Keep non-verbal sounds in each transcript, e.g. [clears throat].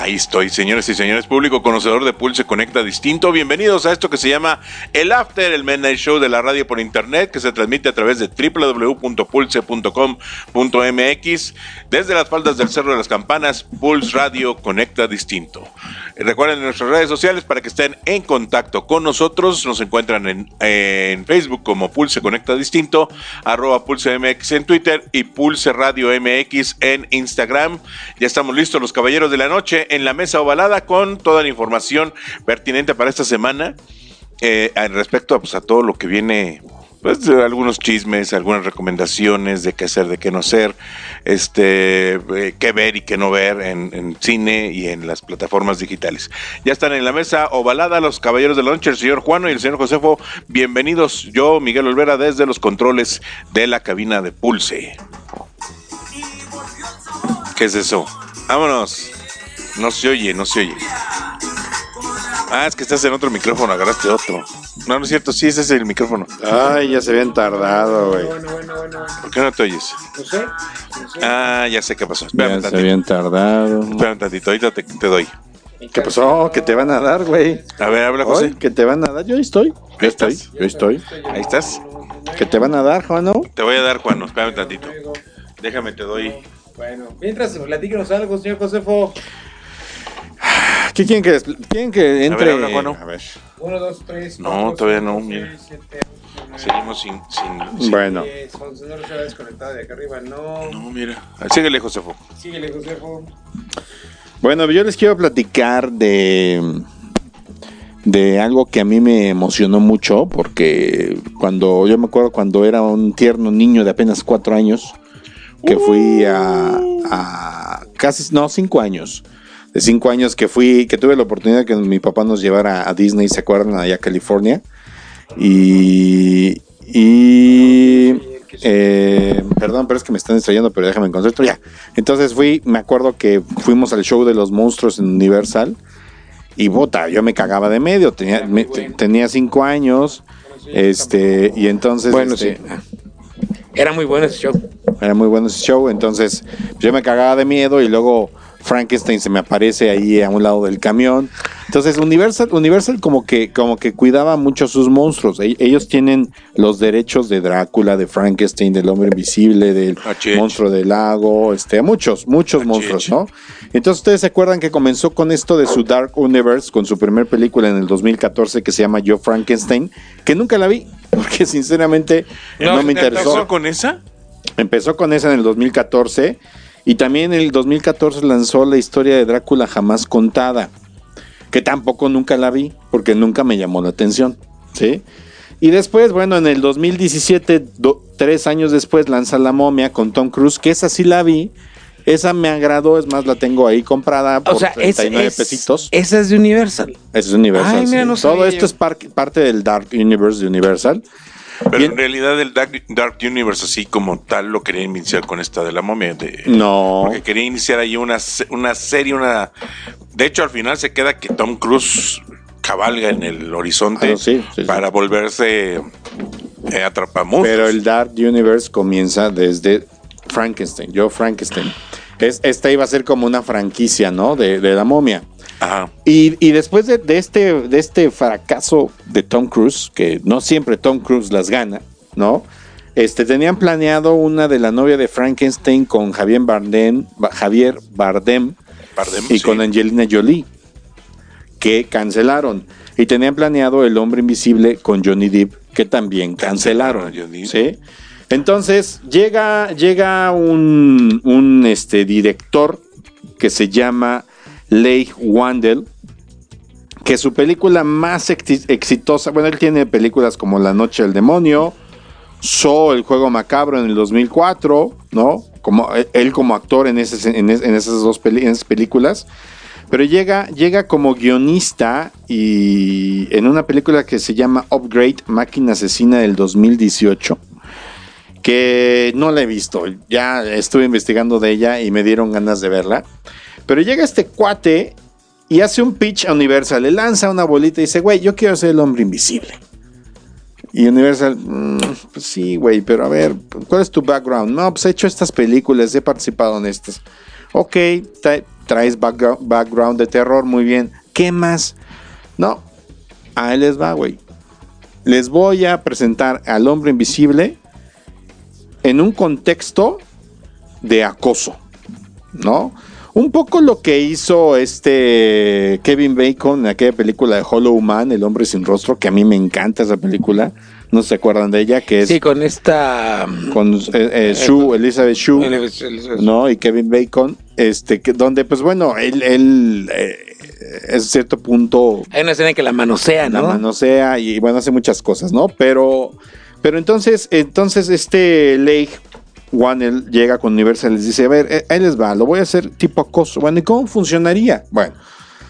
Ahí estoy, señores y señores, público conocedor de Pulse Conecta Distinto. Bienvenidos a esto que se llama El After, el Midnight Show de la radio por internet, que se transmite a través de www.pulse.com.mx. Desde las faldas del Cerro de las Campanas, Pulse Radio Conecta Distinto. Eh, Recuerden nuestras redes sociales para que estén en contacto con nosotros. Nos encuentran en, Facebook como Pulse Conecta Distinto, arroba Pulse MX en Twitter y Pulse Radio MX en Instagram. Ya estamos listos los caballeros de la noche en la mesa ovalada con toda la información pertinente para esta semana eh, en respecto a, pues, a todo lo que viene. Pues algunos chismes, algunas recomendaciones de qué hacer, de qué no hacer, este, eh, qué ver y qué no ver en, en cine y en las plataformas digitales. Ya están en la mesa ovalada los caballeros de la noche, el señor Juano y el señor Josefo. Bienvenidos, yo, Miguel Olvera, desde los controles de la cabina de Pulse. ¿Qué es eso? Vámonos. No se oye, no se oye. Ah, es que estás en otro micrófono, agarraste otro. No, no es cierto, sí, ese es el micrófono. Ay, ya se habían tardado, güey. Bueno, bueno, bueno, bueno. ¿Por qué no te oyes? No sé. No sé. Ah, ya sé qué pasó. Espérame Ya se tantito. habían tardado. Espérame tantito, ahorita te, te doy. ¿Qué pasó? ¿Qué te van a dar, güey? A ver, habla José. ¿Qué te van a dar? Yo ahí estoy. Yo Ahí estoy. Yo estoy. Ahí estás. ¿Qué te van a dar, Juano? Te voy a dar, Juan, espérame tantito. Déjame, te doy. Bueno, mientras platíquenos algo, señor Josefo. ¿Qué quieren que, quieren que entre? habla, Juano. A ver. Uno, dos, tres. No, cuatro, todavía cinco, no, seis, mira. siete, ocho, nueve, Seguimos sin. sin, sin- Bueno. diez, once. No se va desconectado de acá arriba, no. No, mira. Síguele, Josefo. Síguele, Josefo. Bueno, yo les quiero platicar de de algo que a mí me emocionó mucho porque cuando yo me acuerdo cuando era un tierno niño de apenas cuatro años que fui a, a casi no cinco años de cinco años que fui que tuve la oportunidad de que mi papá nos llevara a Disney se acuerdan allá a California y y eh, perdón, pero es que me están distrayendo, pero déjame concentro ya. Entonces fui, me acuerdo que fuimos al show de los monstruos en Universal y bota, yo me cagaba de medio, tenía, me- tenía cinco años, este, y entonces Bueno, este, sí. Era muy bueno ese show. era muy bueno ese show, entonces yo me cagaba de miedo y luego Frankenstein se me aparece ahí a un lado del camión. Entonces Universal, Universal como que, como que cuidaba mucho a sus monstruos. E- Ellos tienen los derechos de Drácula, de Frankenstein, del hombre invisible, del Achich. monstruo del lago, este, muchos, muchos Achich. monstruos, ¿no? Entonces ustedes se acuerdan que comenzó con esto de su Dark Universe, con su primer película en el 2014 que se llama Yo Frankenstein, que nunca la vi, [laughs] porque sinceramente no, me interesó. ¿Empezó con esa? Empezó con esa en el 2014 y también en el 2014 lanzó la historia de Drácula jamás contada, que tampoco nunca la vi porque nunca me llamó la atención, ¿sí? Y después, bueno, en el 2017, do- tres años después, lanza La momia con Tom Cruise, que esa sí la vi, esa me agradó, es más, la tengo ahí comprada por O sea, es, 39 es- pesitos. esa es de Universal. Ese es Universal. Ay, mira, sí. no Todo esto yo. es par- parte del Dark Universe de Universal. Pero Bien. en realidad el Dark, Dark Universe así como tal lo quería iniciar con esta de la momia. De, No. Porque quería iniciar ahí una, una serie, una... De hecho, al final se queda que Tom Cruise cabalga en el horizonte Ah, sí, sí, sí. para volverse eh, atrapamonstruos. Pero el Dark Universe comienza desde Frankenstein, yo Frankenstein. Es, esta iba a ser como una franquicia, ¿no? De, de la momia. Ajá. Y, y después de, de este, de este fracaso de Tom Cruise, que no siempre Tom Cruise las gana, ¿no? Este, tenían planeado una de la novia de Frankenstein con Javier Bardem, Ba- Javier Bardem Bardem, y sí. con Angelina Jolie, que cancelaron. Y tenían planeado El Hombre Invisible con Johnny Depp que también cancelaron. Ah. Entonces llega, llega un, un, este, director que se llama Leigh Wandel, que su película más exi- exitosa, bueno, él tiene películas como La Noche del Demonio, So, El Juego Macabro en el 2004, ¿no? Como, él como actor en, esas dos películas. Pero llega, llega como guionista y en una película que se llama Upgrade, Máquina Asesina del 2018, que no la he visto. Ya estuve investigando de ella y me dieron ganas de verla. Pero llega este cuate y hace un pitch a Universal, le lanza una bolita y dice, güey, yo quiero ser el hombre invisible. Y Universal, "Mm, pues sí, güey, pero a ver, ¿cuál es tu background? No, pues he hecho estas películas, he participado en estas. Ok, tra- traes background, background de terror, muy bien. ¿Qué más? No, ahí les va, güey. Les voy a presentar al hombre invisible en un contexto de acoso, ¿no? Un poco lo que hizo este Kevin Bacon en aquella película de Hollow Man, El hombre sin rostro, que a mí me encanta esa película. No se acuerdan de ella, que es Sí, con esta. con eh, eh, Shue, Elizabeth Shue. ¿no? Y Kevin Bacon, este, que, donde, pues bueno, él, él eh, es cierto punto Hay una escena en que la manosea, la ¿no? manosea y bueno, hace muchas cosas, ¿no? Pero, pero entonces, entonces este Leigh Wannell llega con Universal y les dice, a ver, eh, ahí les va, lo voy a hacer tipo acoso. Bueno, ¿y cómo funcionaría? Bueno,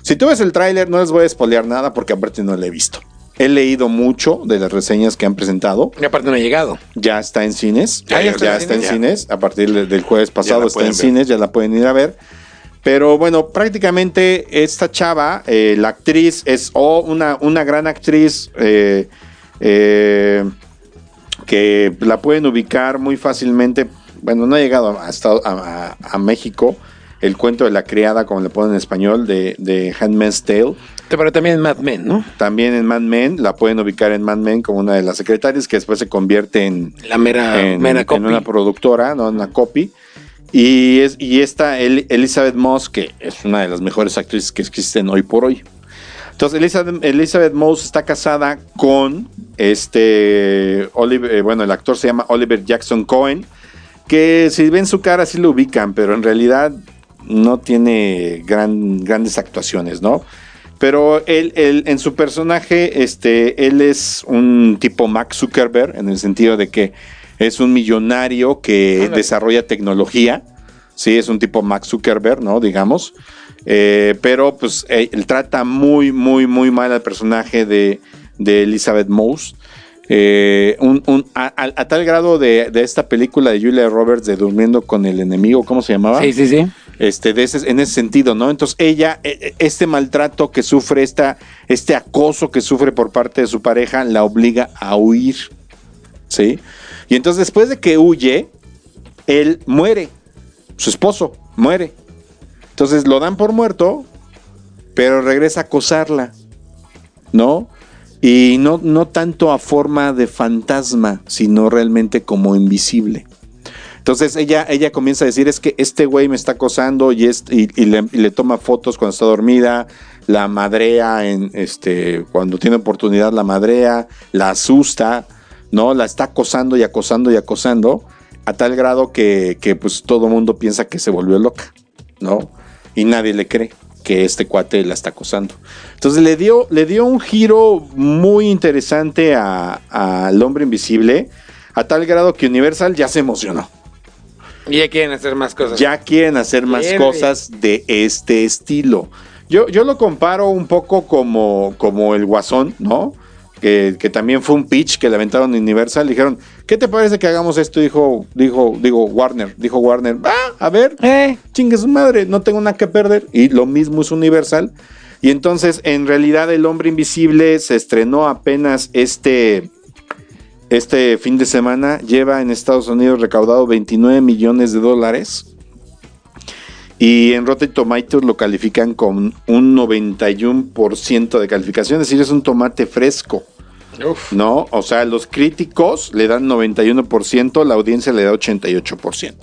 si tú ves el tráiler, no les voy a spoilear nada porque aparte no lo he visto. He leído mucho de las reseñas que han presentado. Y aparte no ha llegado. Ya está en cines. Ya está en está en cines. A partir de- del jueves pasado está en ver. cines, ya la pueden ir a ver. Pero bueno, prácticamente esta chava, eh, la actriz, es o una, una gran actriz eh, eh, que la pueden ubicar muy fácilmente. Bueno, no ha llegado a, a- México. El cuento de la criada, como le ponen en español, de, de Handmaid's Tale. Pero también en Mad Men, ¿no? También en Mad Men, la pueden ubicar en Mad Men como una de las secretarias que después se convierte en, La mera, en, mera en una productora, ¿no? Una copy. Y, es, y esta El- Elizabeth Moss, que es una de las mejores actrices que existen hoy por hoy. Entonces, Elizabeth, Elizabeth Moss está casada con este Oliver, eh, bueno, el actor se llama Oliver Jackson Cohen, que si ven su cara sí lo ubican, pero en realidad no tiene gran, grandes actuaciones, ¿no? Pero él, él, en su personaje, este, él es un tipo Max Zuckerberg, en el sentido de que es un millonario que desarrolla tecnología. Sí, es un tipo Max Zuckerberg, ¿no? Digamos. Eh, pero pues eh, él trata muy, muy, muy mal al personaje de, de Elizabeth Moss. Eh, un- un- a, a- a tal grado de, de esta película de Julia Roberts de Durmiendo con el enemigo, ¿cómo se llamaba? Sí, sí, sí. este, de ese- en ese sentido, ¿no? Entonces ella, eh, eh, este maltrato que sufre, esta, este acoso que sufre por parte de su pareja, la obliga a huir, ¿sí? Y entonces después de que huye, él muere, su esposo muere. Entonces lo dan por muerto, pero regresa a acosarla, ¿no? Y no, no tanto a forma de fantasma, sino realmente como invisible. Entonces ella, ella comienza a decir, es que este güey me está acosando y, es- y, le toma fotos cuando está dormida, la madrea en este, cuando tiene oportunidad la madrea, la asusta, ¿no? La está acosando y acosando y acosando, a tal grado que, que pues todo el mundo piensa que se volvió loca, ¿no? Y nadie le cree que este cuate la está acosando. Entonces le dio, le dio un giro muy interesante a- al hombre invisible, a tal grado que Universal ya se emocionó. Y ya quieren hacer más cosas. Ya quieren hacer más Bien, cosas de este estilo. Yo, yo lo comparo un poco como, como el Guasón, ¿no? Que, que también fue un pitch que le aventaron Universal. Dijeron, ¿qué te parece que hagamos esto? Dijo, dijo, digo, Warner. Dijo Warner, ah, a ver, Eh, chingue su madre, no tengo nada que perder. Y lo mismo es Universal. Y entonces, en realidad, El Hombre Invisible se estrenó apenas este, este fin de semana. Lleva en Estados Unidos recaudado 29 millones de dólares. Y en Rotten Tomatoes lo califican con un 91% de calificación, es decir, es un tomate fresco. Uf. ¿no? O sea, los críticos le dan 91%, la audiencia le da 88%.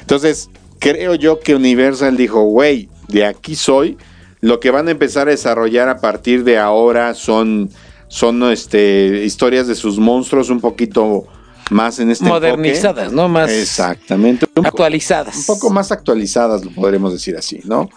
Entonces, creo yo que Universal dijo, güey, de aquí soy. Lo que van a empezar a desarrollar a partir de ahora son, son este, historias de sus monstruos un poquito más en este Modernizadas, enfoque. ¿no? Más Exactamente. Un, actualizadas. un poco más actualizadas, lo podremos decir así, ¿no?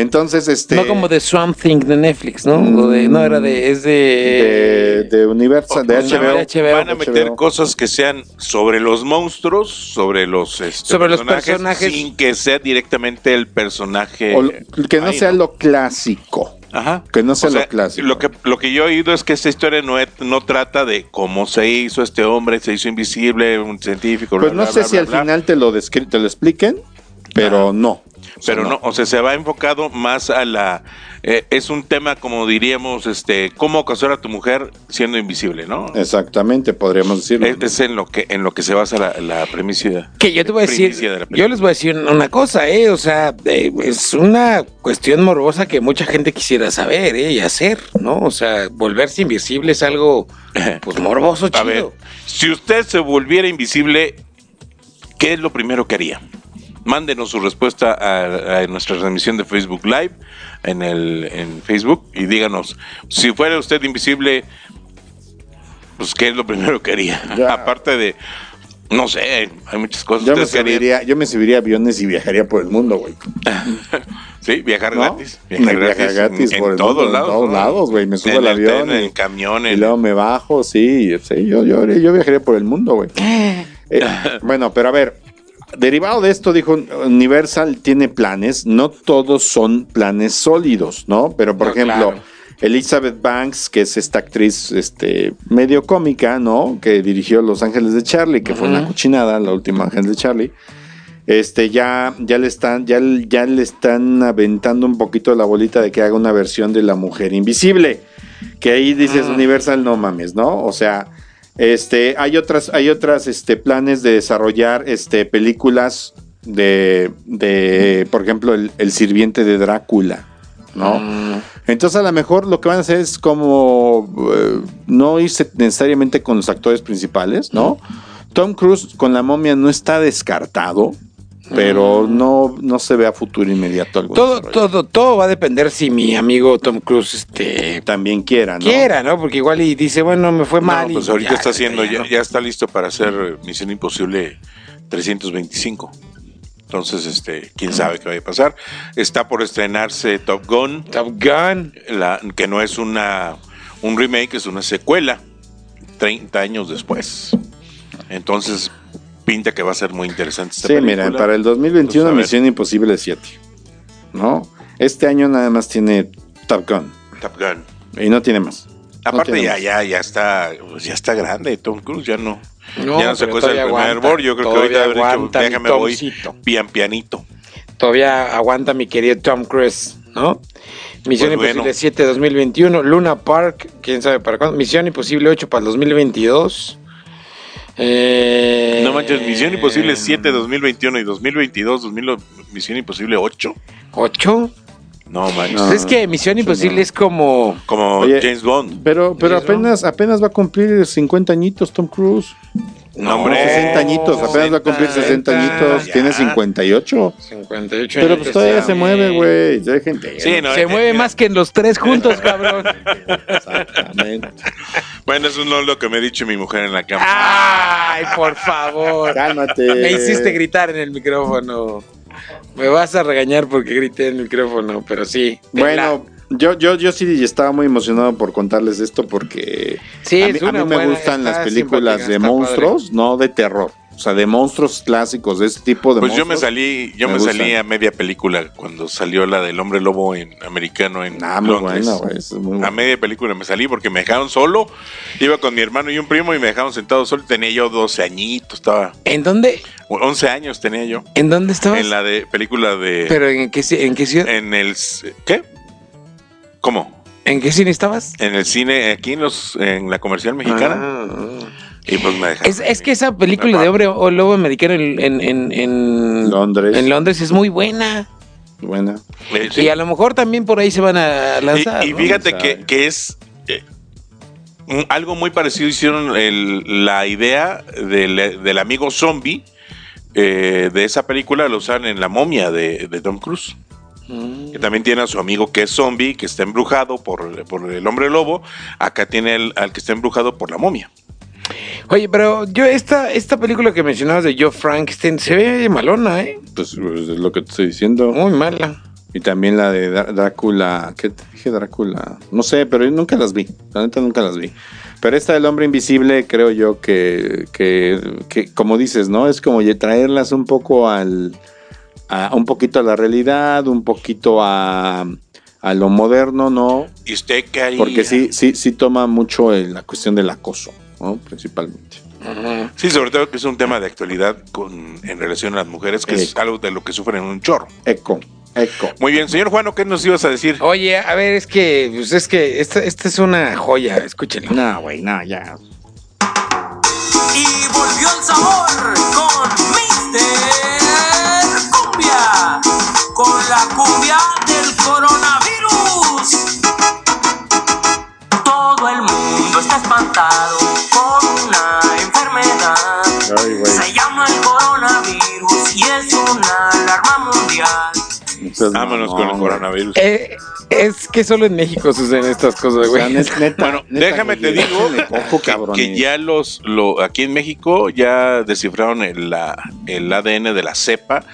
Entonces, este... No como de Swamp Thing de Netflix, ¿no? O de- no, era de. Es de, de. de Universal, de HBO. de HBO. Van a meter HBO. cosas que sean sobre los monstruos, sobre los, este, Sobre los personajes. sin que sea directamente el personaje. O lo- que no ahí, sea lo clásico. Ajá. que no sea O lo clásico. Lo que, lo que yo he oído es que esta historia no, es- no trata de cómo se hizo este hombre, se hizo invisible, un científico. Pues bla, no bla, sé bla, si bla, al bla. final te lo, descri- te lo expliquen, pero no. Pero no, o sea, se va enfocado más a la... eh, es un tema, como diríamos, este, cómo casar a tu mujer siendo invisible, ¿no? Exactamente, podríamos decirlo. Es, es en lo que en lo que se basa la, la premisa. Que yo te voy a decir, de yo les voy a decir una cosa, ¿eh? O sea, eh, es una cuestión morbosa que mucha gente quisiera saber, ¿eh? Y hacer, ¿no? O sea, volverse invisible es algo, [laughs] pues, morboso, A chido. ver, si usted se volviera invisible, ¿qué es lo primero que haría? Mándenos su respuesta a, a nuestra transmisión de Facebook Live en el en Facebook y díganos, si fuera usted invisible, pues qué es lo primero que haría. Ya. [laughs] Aparte de, no sé, hay muchas cosas. yo, me subiría, yo me subiría a aviones y viajaría por el mundo, güey. [laughs] Sí, viajar ¿No? gratis. Me viajar gratis en, por en todos mundo, en lados. todos lados, güey. Me subo En al el avión en el camión, Y luego me bajo, sí, sí yo, yo, yo viajaría por el mundo, güey. [laughs] Eh, bueno, pero a ver, derivado de esto, dijo Universal tiene planes, no todos son planes sólidos, ¿no? Pero por No, ejemplo, claro. Elizabeth Banks, que es esta actriz este, medio cómica, ¿no? Que dirigió Los Ángeles de Charlie, que fue una Ujú. cochinada, la última Ángeles de Charlie. Este, ya, ya le están, ya, ya le están aventando un poquito la bolita de que haga una versión de la mujer invisible. Que ahí dices Ah. Universal, no mames, ¿no? O sea, este, hay otras, hay otras este, planes de desarrollar este, películas de, de, por ejemplo, el, el sirviente de Drácula, ¿no? Mm, Entonces a lo mejor lo que van a hacer es como eh, no irse necesariamente con los actores principales, ¿no? Tom Cruise con la momia no está descartado, pero no, no se ve a futuro inmediato algún todo, desarrollo. todo, todo va a depender si mi amigo Tom Cruise, este, también quiera, ¿no? quiera, ¿no? Porque igual y dice, bueno, me fue No, mal. y pues ahorita ya, está haciendo, ya, ya está listo para hacer Misión Imposible 325. Entonces, este, quién sabe qué va a pasar. Está por estrenarse Top Gun, Top Gun. la, que no es una un remake, es una secuela, 30 años después. Entonces, pinta que va a ser muy interesante esta Sí, película. mira, para el 2021 Pues. Misión Imposible 7, ¿no? Este año nada más tiene Top Gun Top Gun. y no tiene más. Aparte tiene ya, más. ya, ya está, pues ya está grande Tom Cruise, ya no, No, ya no se cuesta el primer bor. Yo creo que ahorita haber dicho, déjame voy pian pianito. Todavía aguanta mi querido Tom Cruise, ¿no? Misión Pues Imposible bueno. 7 2021, Luna Park, quién sabe para cuándo. Misión Imposible 8 para el 2022. Eh, No manches, Misión Imposible 7 2021 y 2022, 2000, Misión Imposible 8. 8. No manches. No. es que Misión Imposible es como Como Oye, James Bond. Pero, pero ¿Y eso? apenas, apenas va a cumplir 50 añitos Tom Cruise. No, hombre. 60 añitos, apenas va a cumplir 60 añitos, ya. tiene 58. 58 Pero pues todavía se mueve, güey. Ya hay gente. Sí, no, Se eh, mueve más que en los tres juntos, [laughs] cabrón. Exactamente. Bueno, eso no es lo que me ha dicho mi mujer en la cama. Ay, por favor. Cálmate. Me hiciste gritar en el micrófono. Me vas a regañar porque grité en el micrófono, pero sí. Bueno, yo, yo, yo sí estaba muy emocionado por contarles esto porque Sí, a mí, es a mí me buena- gustan las películas de monstruos, no de terror. O sea, de monstruos clásicos, de este tipo de Pues yo me monstruos. salí, yo me salí a media película cuando salió la del hombre lobo en americano en Ah, muy Londres. buena, eso es muy A media película me salí porque me dejaron solo. Iba con mi hermano y un primo y me dejaron sentado solo. Tenía yo 12 añitos, estaba. ¿En dónde? 11 años tenía yo. ¿En dónde estabas? En la de película de. ¿Pero en qué, en qué ciudad? En el. ¿Qué? ¿Cómo? ¿En qué cine estabas? En el cine, aquí en los en la comercial mexicana. Ah. Y pues me dejaron. Es, es que esa película de hombre o lobo americano en, en, en, en- Londres. en Londres es muy buena. Buena. Eh, sí. Y a lo mejor también por ahí se van a lanzar. y fíjate que, que es eh, un- algo muy parecido. Hicieron el- la idea del, del amigo zombie eh, de esa película, lo usan en La momia de, de Tom Cruise. Que también tiene a su amigo que es zombie, que está embrujado por, por el hombre lobo. Acá tiene el- al que está embrujado por la momia. Oye, pero yo esta, esta película que mencionabas de Joe Frankenstein se ve malona, ¿eh? Pues, pues, es lo que te estoy diciendo. Muy mala. Y también la de Drácula. ¿Qué te dije Drácula? No sé, pero yo nunca las vi. La neta nunca las vi. Pero esta del hombre invisible, creo yo que, que, que, como dices, ¿no? Es como traerlas un poco al. A, un poquito a la realidad, un poquito a, a lo moderno, ¿no? ¿Y usted qué haría? Porque sí, sí, sí toma mucho el- la cuestión del acoso, ¿no? Principalmente. Sí, sobre todo que es un tema de actualidad con, en relación a las mujeres, que es algo de lo que sufren un chorro. Eco, eco. Muy bien, señor Juano, ¿qué nos ibas a decir? Oye, a ver, es que, pues es que esta, esta es una joya, escúchenlo. No, güey, no, ya. Y volvió el sabor es una alarma mundial. Entonces, Vámonos no, con el güey. coronavirus. Eh, es que solo en México suceden estas cosas, O sea, güey. net- neta, Bueno, neta, déjame güey, te digo coco, que, que ya los, lo, aquí en México ya descifraron el, la- el ADN de la cepa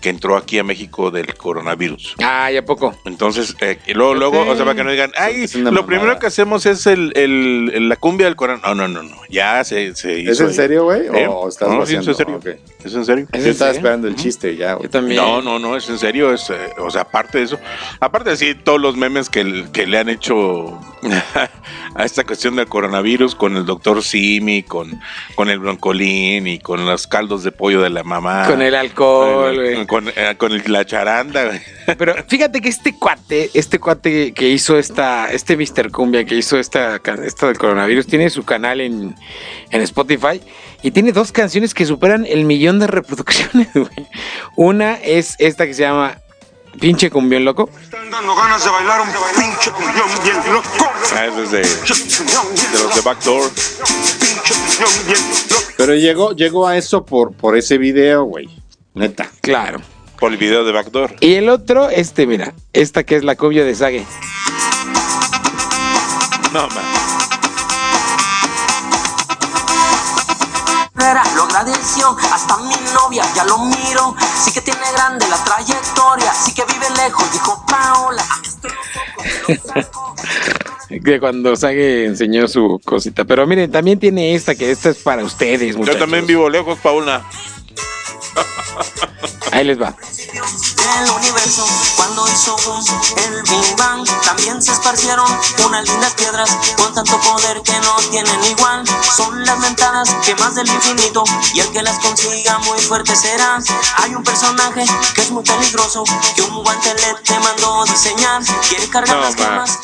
que entró aquí a México del coronavirus. Ah, ¿ya poco? Entonces, eh, y luego, luego, o sea, para que no digan, ay, lo mamada. primero que hacemos es el, el- el- la cumbia del coronavirus. No, no, no, no, ya se, se hizo. ¿Es en serio, güey? ¿Eh? ¿O estás no, sí, es en serio. Ok. ¿Es en serio? ¿Es Yo en estaba serio? esperando el chiste ya, güey. Yo también. No, no, no, es en serio. Es, eh, o sea, aparte de eso, aparte de sí, todos los memes que, le han hecho [laughs] a esta cuestión del coronavirus con el doctor Simi, con, con el broncolín y con los caldos de pollo de la mamá. Con el alcohol, güey. Con, eh, con el- la charanda, güey. Pero fíjate que este cuate, este cuate que hizo esta, este Mr. Cumbia que hizo esta, esta del coronavirus, tiene su canal en, en Spotify y tiene dos canciones que superan el millón de reproducciones, [laughs] güey. Una es esta que se llama Pinche Cumbión Loco. Están dando ganas de bailar un pinche cumbión bien loco. Ah, ese es de, de los de. Backdoor. Pero llegó, llegó a eso por, por ese video, güey. Neta. Claro. Por el video de Backdoor. Y el otro, este, mira, esta que es la cumbia de Sage. No, man. Lo agradeció, hasta mi novia ya lo miro. Sí que tiene grande la trayectoria, sí que vive lejos, dijo Paola. Saco. Que cuando Sage enseñó su cosita. Pero miren, también tiene esta, que esta es para ustedes, Yo muchachos. también vivo lejos, Paula. Ahí les va. del universo cuando hizo boom el Big Bang también se esparcieron unas lindas piedras con tanto poder que no tienen igual son las ventanas que más del infinito y el que las consiga muy fuerte será hay un personaje que es muy peligroso que un guantelete te mandó diseñar quiere cargar No, las ma. gemas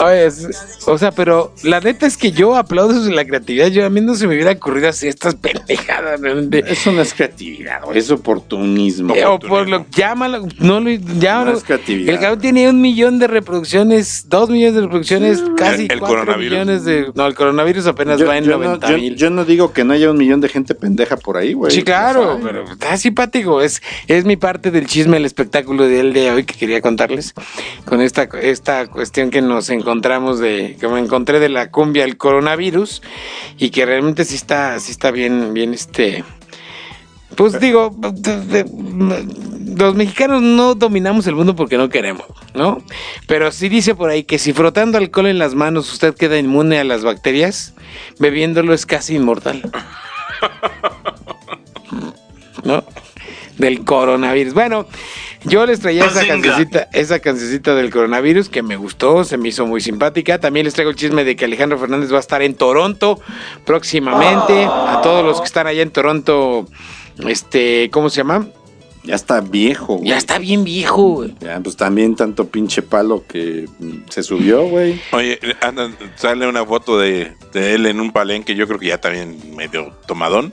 Oye, es- o sea, pero la neta es que yo aplaudo la creatividad. Yo a mí no se me hubiera ocurrido hacer estas pendejadas. realmente. Eso no es creatividad, güey. Es oportunismo. Eh, o por lo llámalo, no lo llámalo. No es creatividad. El cabrón tiene un millón de reproducciones, dos millones de reproducciones, casi el cuatro coronavirus. millones de. No, el coronavirus apenas Yo, va en yo no, 90 yo- mil. yo no digo que no haya un millón de gente pendeja por ahí, güey. Sí, claro, Ay, pero está simpático. Es, es mi parte del chisme, el espectáculo del de hoy que quería contarles. Con esta, esta cuestión que nos encontramos de, que me encontré de la cumbia el coronavirus y que realmente sí está, sí está bien, bien este. Pues digo, los mexicanos no dominamos el mundo porque no queremos, ¿no? Pero sí dice por ahí que si frotando alcohol en las manos usted queda inmune a las bacterias, bebiéndolo es casi inmortal. [laughs] ¿no? Del coronavirus. Bueno, yo les traía esa cancioncita, esa cancioncita del coronavirus que me gustó, se me hizo muy simpática. También les traigo el chisme de que Alejandro Fernández va a estar en Toronto próximamente. A todos los que están allá en Toronto, este, ¿cómo se llama? Ya está viejo, güey. Ya está bien viejo. güey. Ya, pues también tanto pinche palo que se subió, güey. Oye, andan- sale una foto de, de él en un palenque, yo creo que ya también medio tomadón.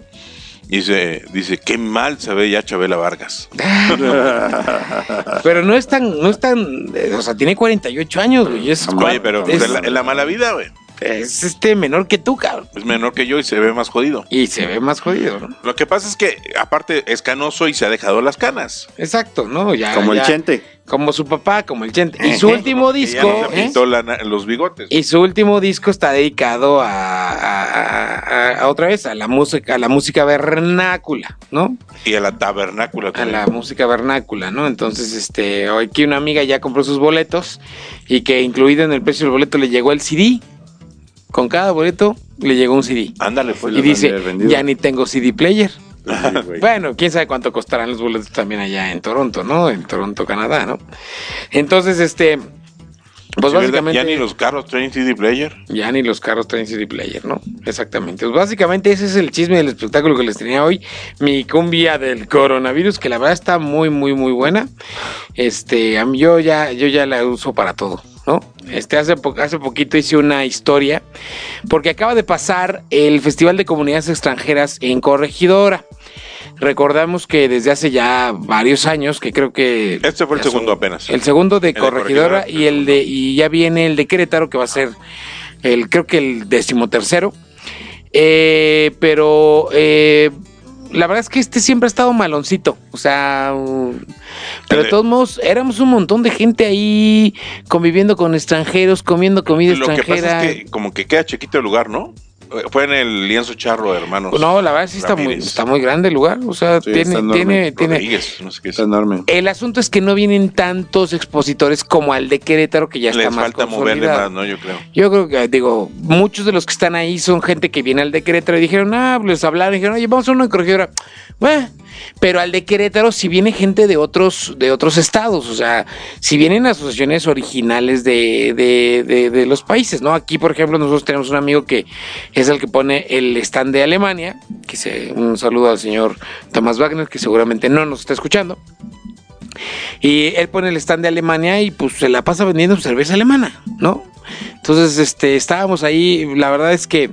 Y dice, dice, qué mal se ve ya Chabela Vargas. [laughs] Pero no es tan, no es tan, eh, o sea, tiene 48 años, güey. Es Oye, pero es- en, la, en la mala vida, güey. Es este menor que tú, cabrón. Es menor que yo y se ve más jodido. Y se ve más jodido, ¿no? Lo que pasa es que, aparte, es canoso y se ha dejado las canas. Exacto, ¿no? Ya, Como el ya- Chente. Como su papá, como el Chente. Y [laughs] su último Que ya disco. no se ¿eh? pintó la los bigotes. Y su último disco está dedicado a, a- a- a- otra vez a la música, a la música vernácula, ¿no? Y a la tabernácula A también. la música vernácula, ¿no? Entonces, este, hoy aquí una amiga ya compró sus boletos y que incluido en el precio del boleto le llegó el CD. Con cada boleto le llegó un CD. Ándale, pues. Y dice, ya ni tengo CD player. Sí. Bueno, quién sabe cuánto costarán los boletos también allá en Toronto, ¿no? En Toronto, Canadá, ¿no? Entonces, este, pues básicamente... Ya ni los carros traen CD player. Ya ni los carros traen CD player, ¿no? Exactamente. Pues básicamente ese es el chisme del espectáculo que les tenía hoy. Mi cumbia del coronavirus, que la verdad está muy, muy, muy buena. Este, yo ya, yo ya la uso para todo, ¿no? Este, hace, po- hace poquito hice una historia, porque acaba de pasar el Festival de Comunidades Extranjeras en Corregidora. Recordamos que desde hace ya varios años, que creo que... Este fue el son- segundo apenas. El segundo de El de Corregidora, Corregidora. y el de y ya viene el de Querétaro que va a ser el creo que el decimotercero. Eh, pero eh, la verdad es que este siempre ha estado maloncito. O sea, pero de todos modos, éramos un montón de gente ahí conviviendo con extranjeros, comiendo comida Lo que extranjera. pasa es que como que queda chiquito el lugar, ¿no? Eh, Fue en el lienzo charro, hermanos. no, la verdad sí está muy, está muy grande el lugar. O sea, Sí, tiene, está tiene, tiene, Rodríguez, no sé qué es. Está enorme. El asunto es que no vienen tantos expositores como al de Querétaro, que ya está Les más falta moverle más, ¿no? Yo creo. Yo creo que, digo, muchos de los que están ahí son gente que viene al de Querétaro y dijeron, ah, les hablaron y dijeron, oye, vamos a uno en corregidora. Bueno, pero al de Querétaro si viene gente de otros, de otros estados, o sea, si vienen asociaciones originales de, de, de, los países, ¿no? Aquí, por ejemplo, nosotros tenemos un amigo que es el que pone el stand de Alemania, que se, un saludo al señor Tomás Wagner, que seguramente no nos está escuchando. Y él pone el stand de Alemania y pues se la pasa vendiendo cerveza alemana, ¿no? Entonces, este, estábamos ahí, la verdad es que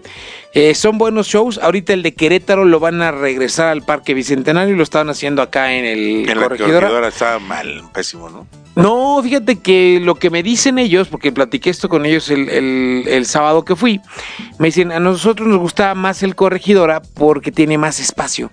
eh, son buenos shows. Ahorita el de Querétaro lo van a regresar al Parque Bicentenario y lo estaban haciendo acá en el En la Corregidora. corregidora estaba mal, pésimo, ¿no? No, fíjate que lo que me dicen ellos, porque platiqué esto con ellos el, el- el sábado que fui, me dicen, a nosotros nos gusta más el Corregidora porque tiene más espacio.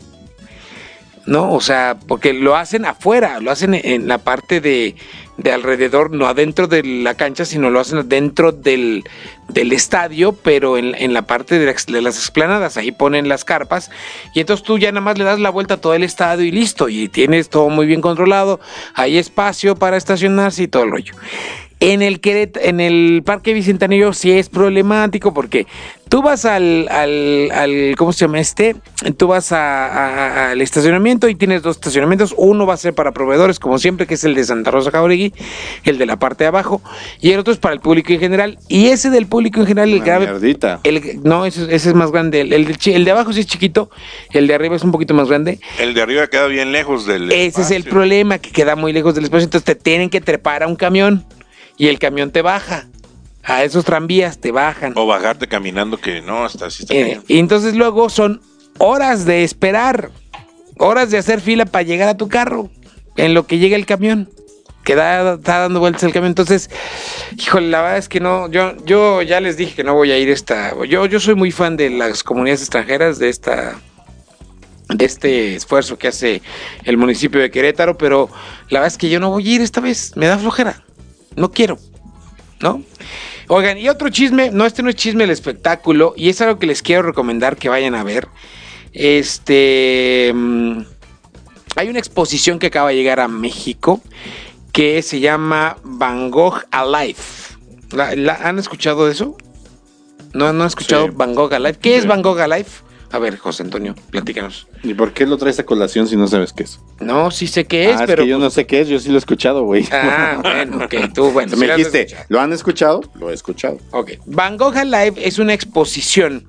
¿No? O sea, porque lo hacen afuera, lo hacen en la parte de, de alrededor, no adentro de la cancha, sino lo hacen dentro del, del estadio, pero en, en la parte de, las- de las explanadas, ahí ponen las carpas, y entonces tú ya nada más le das la vuelta a todo el estadio y listo, y tienes todo muy bien controlado, hay espacio para estacionarse y todo el rollo. En el, Queret- en el Parque Bicentenario sí es problemático porque tú vas al, al, al- ¿cómo se llama este? Tú vas a- a- al estacionamiento y tienes dos estacionamientos. Uno va a ser para proveedores, como siempre, que es el de Santa Rosa Jauregui, el de la parte de abajo, y el otro es para el público en general. Y ese del público en general, el Una grave, mierdita. el, no, ese, ese es más grande. El, el de, chi- el de abajo sí es chiquito, el de arriba es un poquito más grande. El de arriba queda bien lejos del. Ese es el problema, que queda muy lejos del espacio. Entonces te tienen que trepar a un camión y el camión te baja. A esos tranvías te bajan. O bajarte caminando, que no, hasta así está. Eh, y entonces luego son horas de esperar, horas de hacer fila para llegar a tu carro, en lo que llega el camión. Que da- está dando vueltas el camión. Entonces, híjole, la verdad es que no, yo, yo ya les dije que no voy a ir esta. Yo, yo soy muy fan de las comunidades extranjeras, de esta de este esfuerzo que hace el municipio de Querétaro, pero la verdad es que yo no voy a ir esta vez, me da flojera, no quiero, ¿no? Oigan, y otro chisme, no, este no es chisme, el espectáculo, y es algo que les quiero recomendar que vayan a ver. Este, mm, hay una exposición que acaba de llegar a México que se llama Van Gogh Alive. ¿La, la- han escuchado de eso? ¿No, no han escuchado Sí. Van Gogh Alive? ¿Qué es. Van Gogh Alive? A ver, José Antonio, platícanos. ¿Y por qué lo traes a colación si no sabes qué es? No, sí sé qué es, ah, pero. es que yo no sé qué es, yo sí lo he escuchado, güey. Ah, bueno, ok, tú, [laughs] bueno. me sí lo has dijiste. ¿lo han escuchado? Lo he escuchado. Ok. Van Gogh Alive es una exposición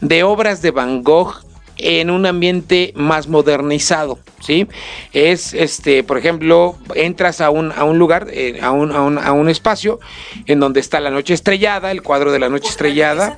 de obras de Van Gogh en un ambiente más modernizado, ¿sí? Es, este, por ejemplo, entras a un, a un lugar, eh, a, un, a, un, a un espacio en donde está la noche estrellada, el cuadro de la noche estrellada,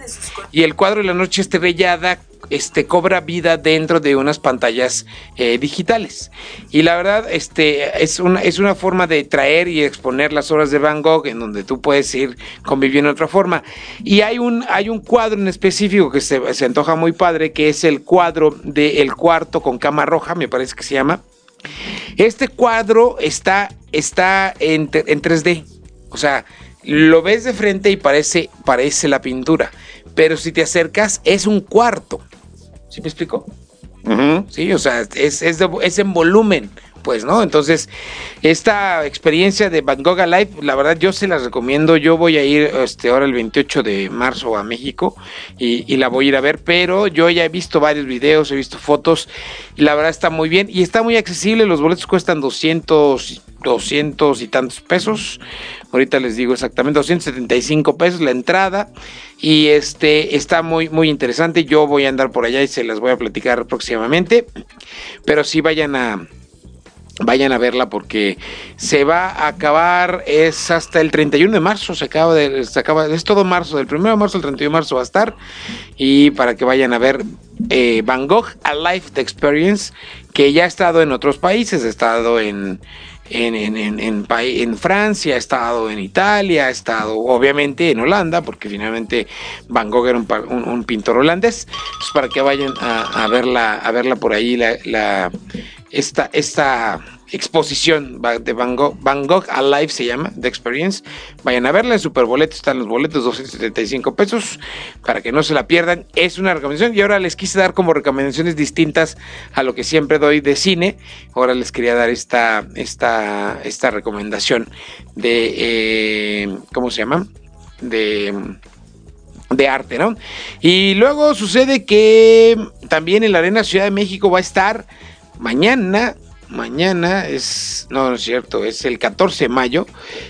y el cuadro de la noche estrellada este, cobra vida dentro de unas pantallas eh, digitales. Y la verdad, este, es, una, es una forma de traer y exponer las obras de Van Gogh en donde tú puedes ir conviviendo de otra forma. Y hay un, hay un cuadro en específico que se, se antoja muy padre, que es el cuadro del cuarto con cama roja, me parece que se llama. Este cuadro está, está en, en 3D. O sea, lo ves de frente y parece, parece la pintura. Pero si te acercas, es un cuarto. ¿Sí me explico? Sí, o sea, es, es, de- es en volumen, pues, ¿no? Entonces, esta experiencia de Van Gogh Alive, la verdad yo se las recomiendo. Yo voy a ir este, ahora el 28 de marzo a México y, la voy a ir a ver, pero yo ya he visto varios videos, he visto fotos y la verdad está muy bien y está muy accesible. Los boletos cuestan 200, 200 y tantos pesos. Ahorita les digo exactamente 275 pesos la entrada y este está muy muy interesante. Yo voy a andar por allá y se las voy a platicar próximamente. Pero sí vayan a vayan a verla porque se va a acabar es hasta el 31 de marzo, se acaba se acaba es todo marzo, del 1 de marzo al 31 de marzo va a estar y para que vayan a ver eh, Van Gogh A Life the Experience que ya ha estado en otros países, ha estado en en, en, en, en Francia, ha estado en Italia, ha estado obviamente en Holanda, porque finalmente Van Gogh era un, pintor holandés. Pues para que vayan a, verla, a verla por ahí, la- esta, esta exposición de Van Gogh, Van Gogh Alive se llama, The Experience. Vayan a verla, en Superboleto están los boletos, 275 pesos, para que no se la pierdan. Es una recomendación y ahora les quise dar como recomendaciones distintas a lo que siempre doy de cine. Ahora les quería dar esta, esta, esta recomendación de, eh, ¿cómo se llama? De de arte, ¿no? Y luego sucede que también en la Arena Ciudad de México va a estar mañana, mañana es, no, no es cierto, es el 14 de mayo.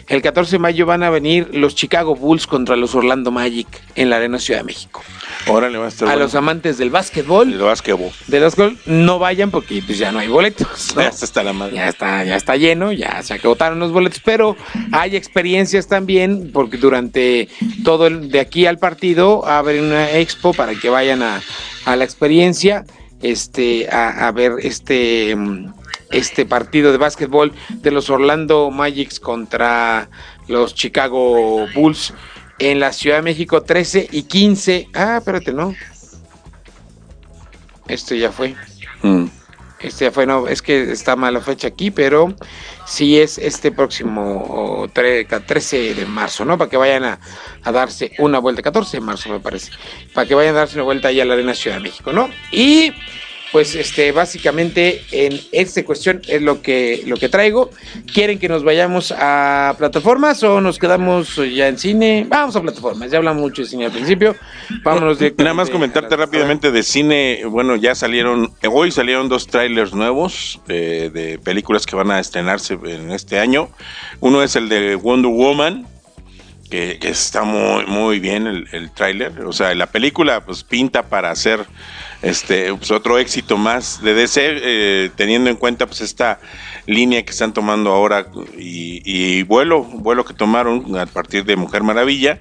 El 14 de mayo van a venir los Chicago Bulls contra los Orlando Magic en la Arena Ciudad de México. Órale, va a estar A bueno. los amantes del básquetbol, El básquetbol. de los gol, no vayan porque pues ya no hay boletos. ¿no? [laughs] Ya está la madre. Ya está, ya está lleno, ya se agotaron los boletos, pero hay experiencias también, porque durante todo el de aquí al partido abren una expo para que vayan a, a la experiencia, este, a, ver este, mm, este partido de básquetbol de los Orlando Magics contra los Chicago Bulls en la Ciudad de México 13 y 15. Ah, espérate, no. Esto ya fue. Mm. Este es que está mala fecha aquí, pero sí es este próximo o, tre- ca- 13 de marzo, ¿no? Para que vayan a, a darse una vuelta, 14 de marzo me parece, para que vayan a darse una vuelta allá a la Arena Ciudad de México, ¿no? Y pues este básicamente en esta cuestión es lo que lo que traigo. ¿Quieren que nos vayamos a plataformas o nos quedamos ya en cine? Vamos a plataformas, ya hablamos mucho de cine al principio. Vámonos directamente Nada más comentarte rápidamente de cine. Bueno, ya salieron, hoy salieron dos trailers nuevos eh, de películas que van a estrenarse en este año. Uno es el de Wonder Woman, que, que está muy, muy bien el, el tráiler. O sea, la película pues pinta para hacer este pues, otro éxito más de DC, eh, teniendo en cuenta pues esta línea que están tomando ahora y, y vuelo, vuelo que tomaron a partir de Mujer Maravilla.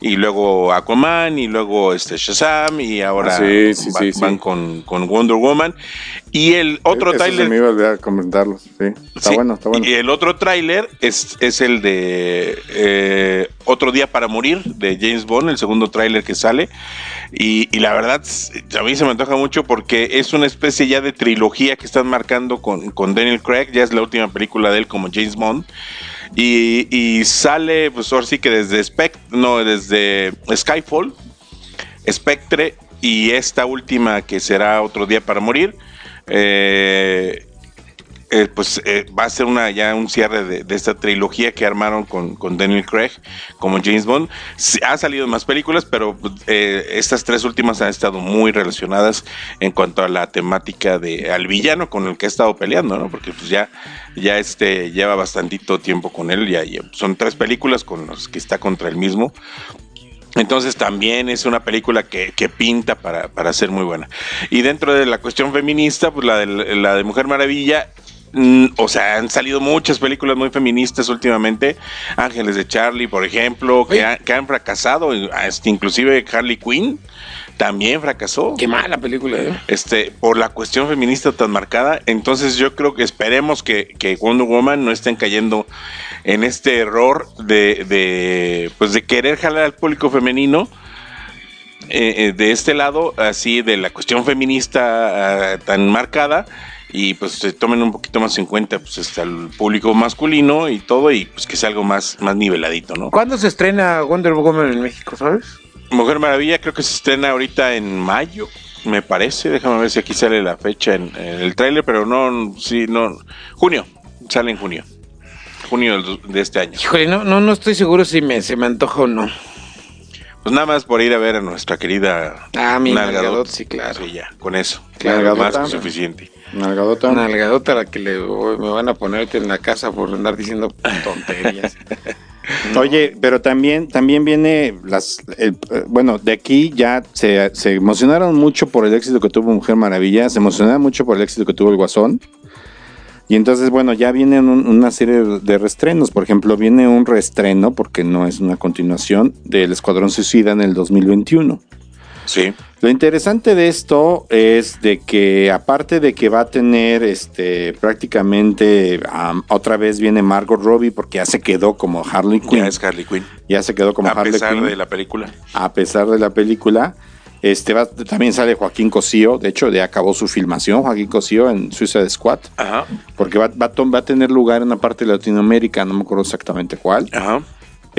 Y luego Aquaman, y luego este Shazam, y ahora Ah, sí, sí, va- sí, sí. van con, con Wonder Woman. Y el otro Eso tráiler me iba a olvidar comentarlo. Sí, está bueno, está bueno. Y el otro tráiler es, es el de eh, Otro Día para Morir de James Bond, el segundo tráiler que sale. Y, y la verdad, a mí se me antoja mucho porque es una especie ya de trilogía que están marcando con, con Daniel Craig. Ya es la última película de él como James Bond. Y, sale, pues ahora sí que desde Spect no, desde Skyfall, Spectre y esta última que será Otro Día para Morir. Eh, eh, pues eh, va a ser una ya un cierre de, de esta trilogía que armaron con, con Daniel Craig como James Bond. Ha salido más películas, pero eh, estas tres últimas han estado muy relacionadas en cuanto a la temática de al villano con el que ha estado peleando, ¿no? Porque pues ya, ya este lleva bastantito tiempo con él, ya, ya son tres películas con las que está contra el mismo. Entonces también es una película que, que pinta para, para ser muy buena. Y dentro de la cuestión feminista, pues la de, la de Mujer Maravilla o sea, han salido muchas películas muy feministas últimamente. Ángeles de Charlie, por ejemplo, que, Oye. ha- que han fracasado. Inclusive Harley Quinn también fracasó. Qué mala película, ¿eh? Este, por la cuestión feminista tan marcada. Entonces yo creo que esperemos que, que Wonder Woman no estén cayendo en este error de, de, pues de querer jalar al público femenino. eh, eh, de este lado, así de la cuestión feminista ah, tan marcada, y pues se tomen un poquito más en cuenta pues hasta el público masculino y todo, y pues que sea algo más, más niveladito, ¿no? ¿Cuándo se estrena Wonder Woman en México, sabes? Mujer Maravilla creo que se estrena ahorita en mayo, me parece. Déjame ver si aquí sale la fecha en, en el tráiler, pero no, sí, no. Junio, sale en junio. Junio de este año. Híjole, no, no, no estoy seguro si me, se me antoja o no. Pues nada más por ir a ver a nuestra querida Ah, mi Nalgadot. Nalgadot, sí, claro. Sí, ya, con eso. Claro, más que suficiente. Nalgadota. Una nalgadota a la que le, me van a ponerte en la casa por andar diciendo tonterías. [laughs] Oye, pero también, también viene las, el- eh, bueno, de aquí ya se, se emocionaron mucho por el éxito que tuvo Mujer Maravilla, se emocionaron mucho por el éxito que tuvo el Guasón. Y entonces, bueno, ya vienen un- una serie de reestrenos. Por ejemplo, viene un reestreno, porque no es una continuación, del Escuadrón Suicida en el 2021. Sí. Lo interesante de esto es de que aparte de que va a tener este prácticamente am, otra vez viene Margot Robbie porque ya se quedó como Harley Quinn. Ya es Harley Quinn. Ya se quedó como a Harley pesar Quinn. de la película. A pesar de la película. Este va- también sale Joaquín Cosío, de hecho ya acabó su filmación, Joaquín Cosío en Suicide Squad, Ajá. porque va, va a va a tener lugar en una parte de Latinoamérica, no me acuerdo exactamente cuál. Ajá.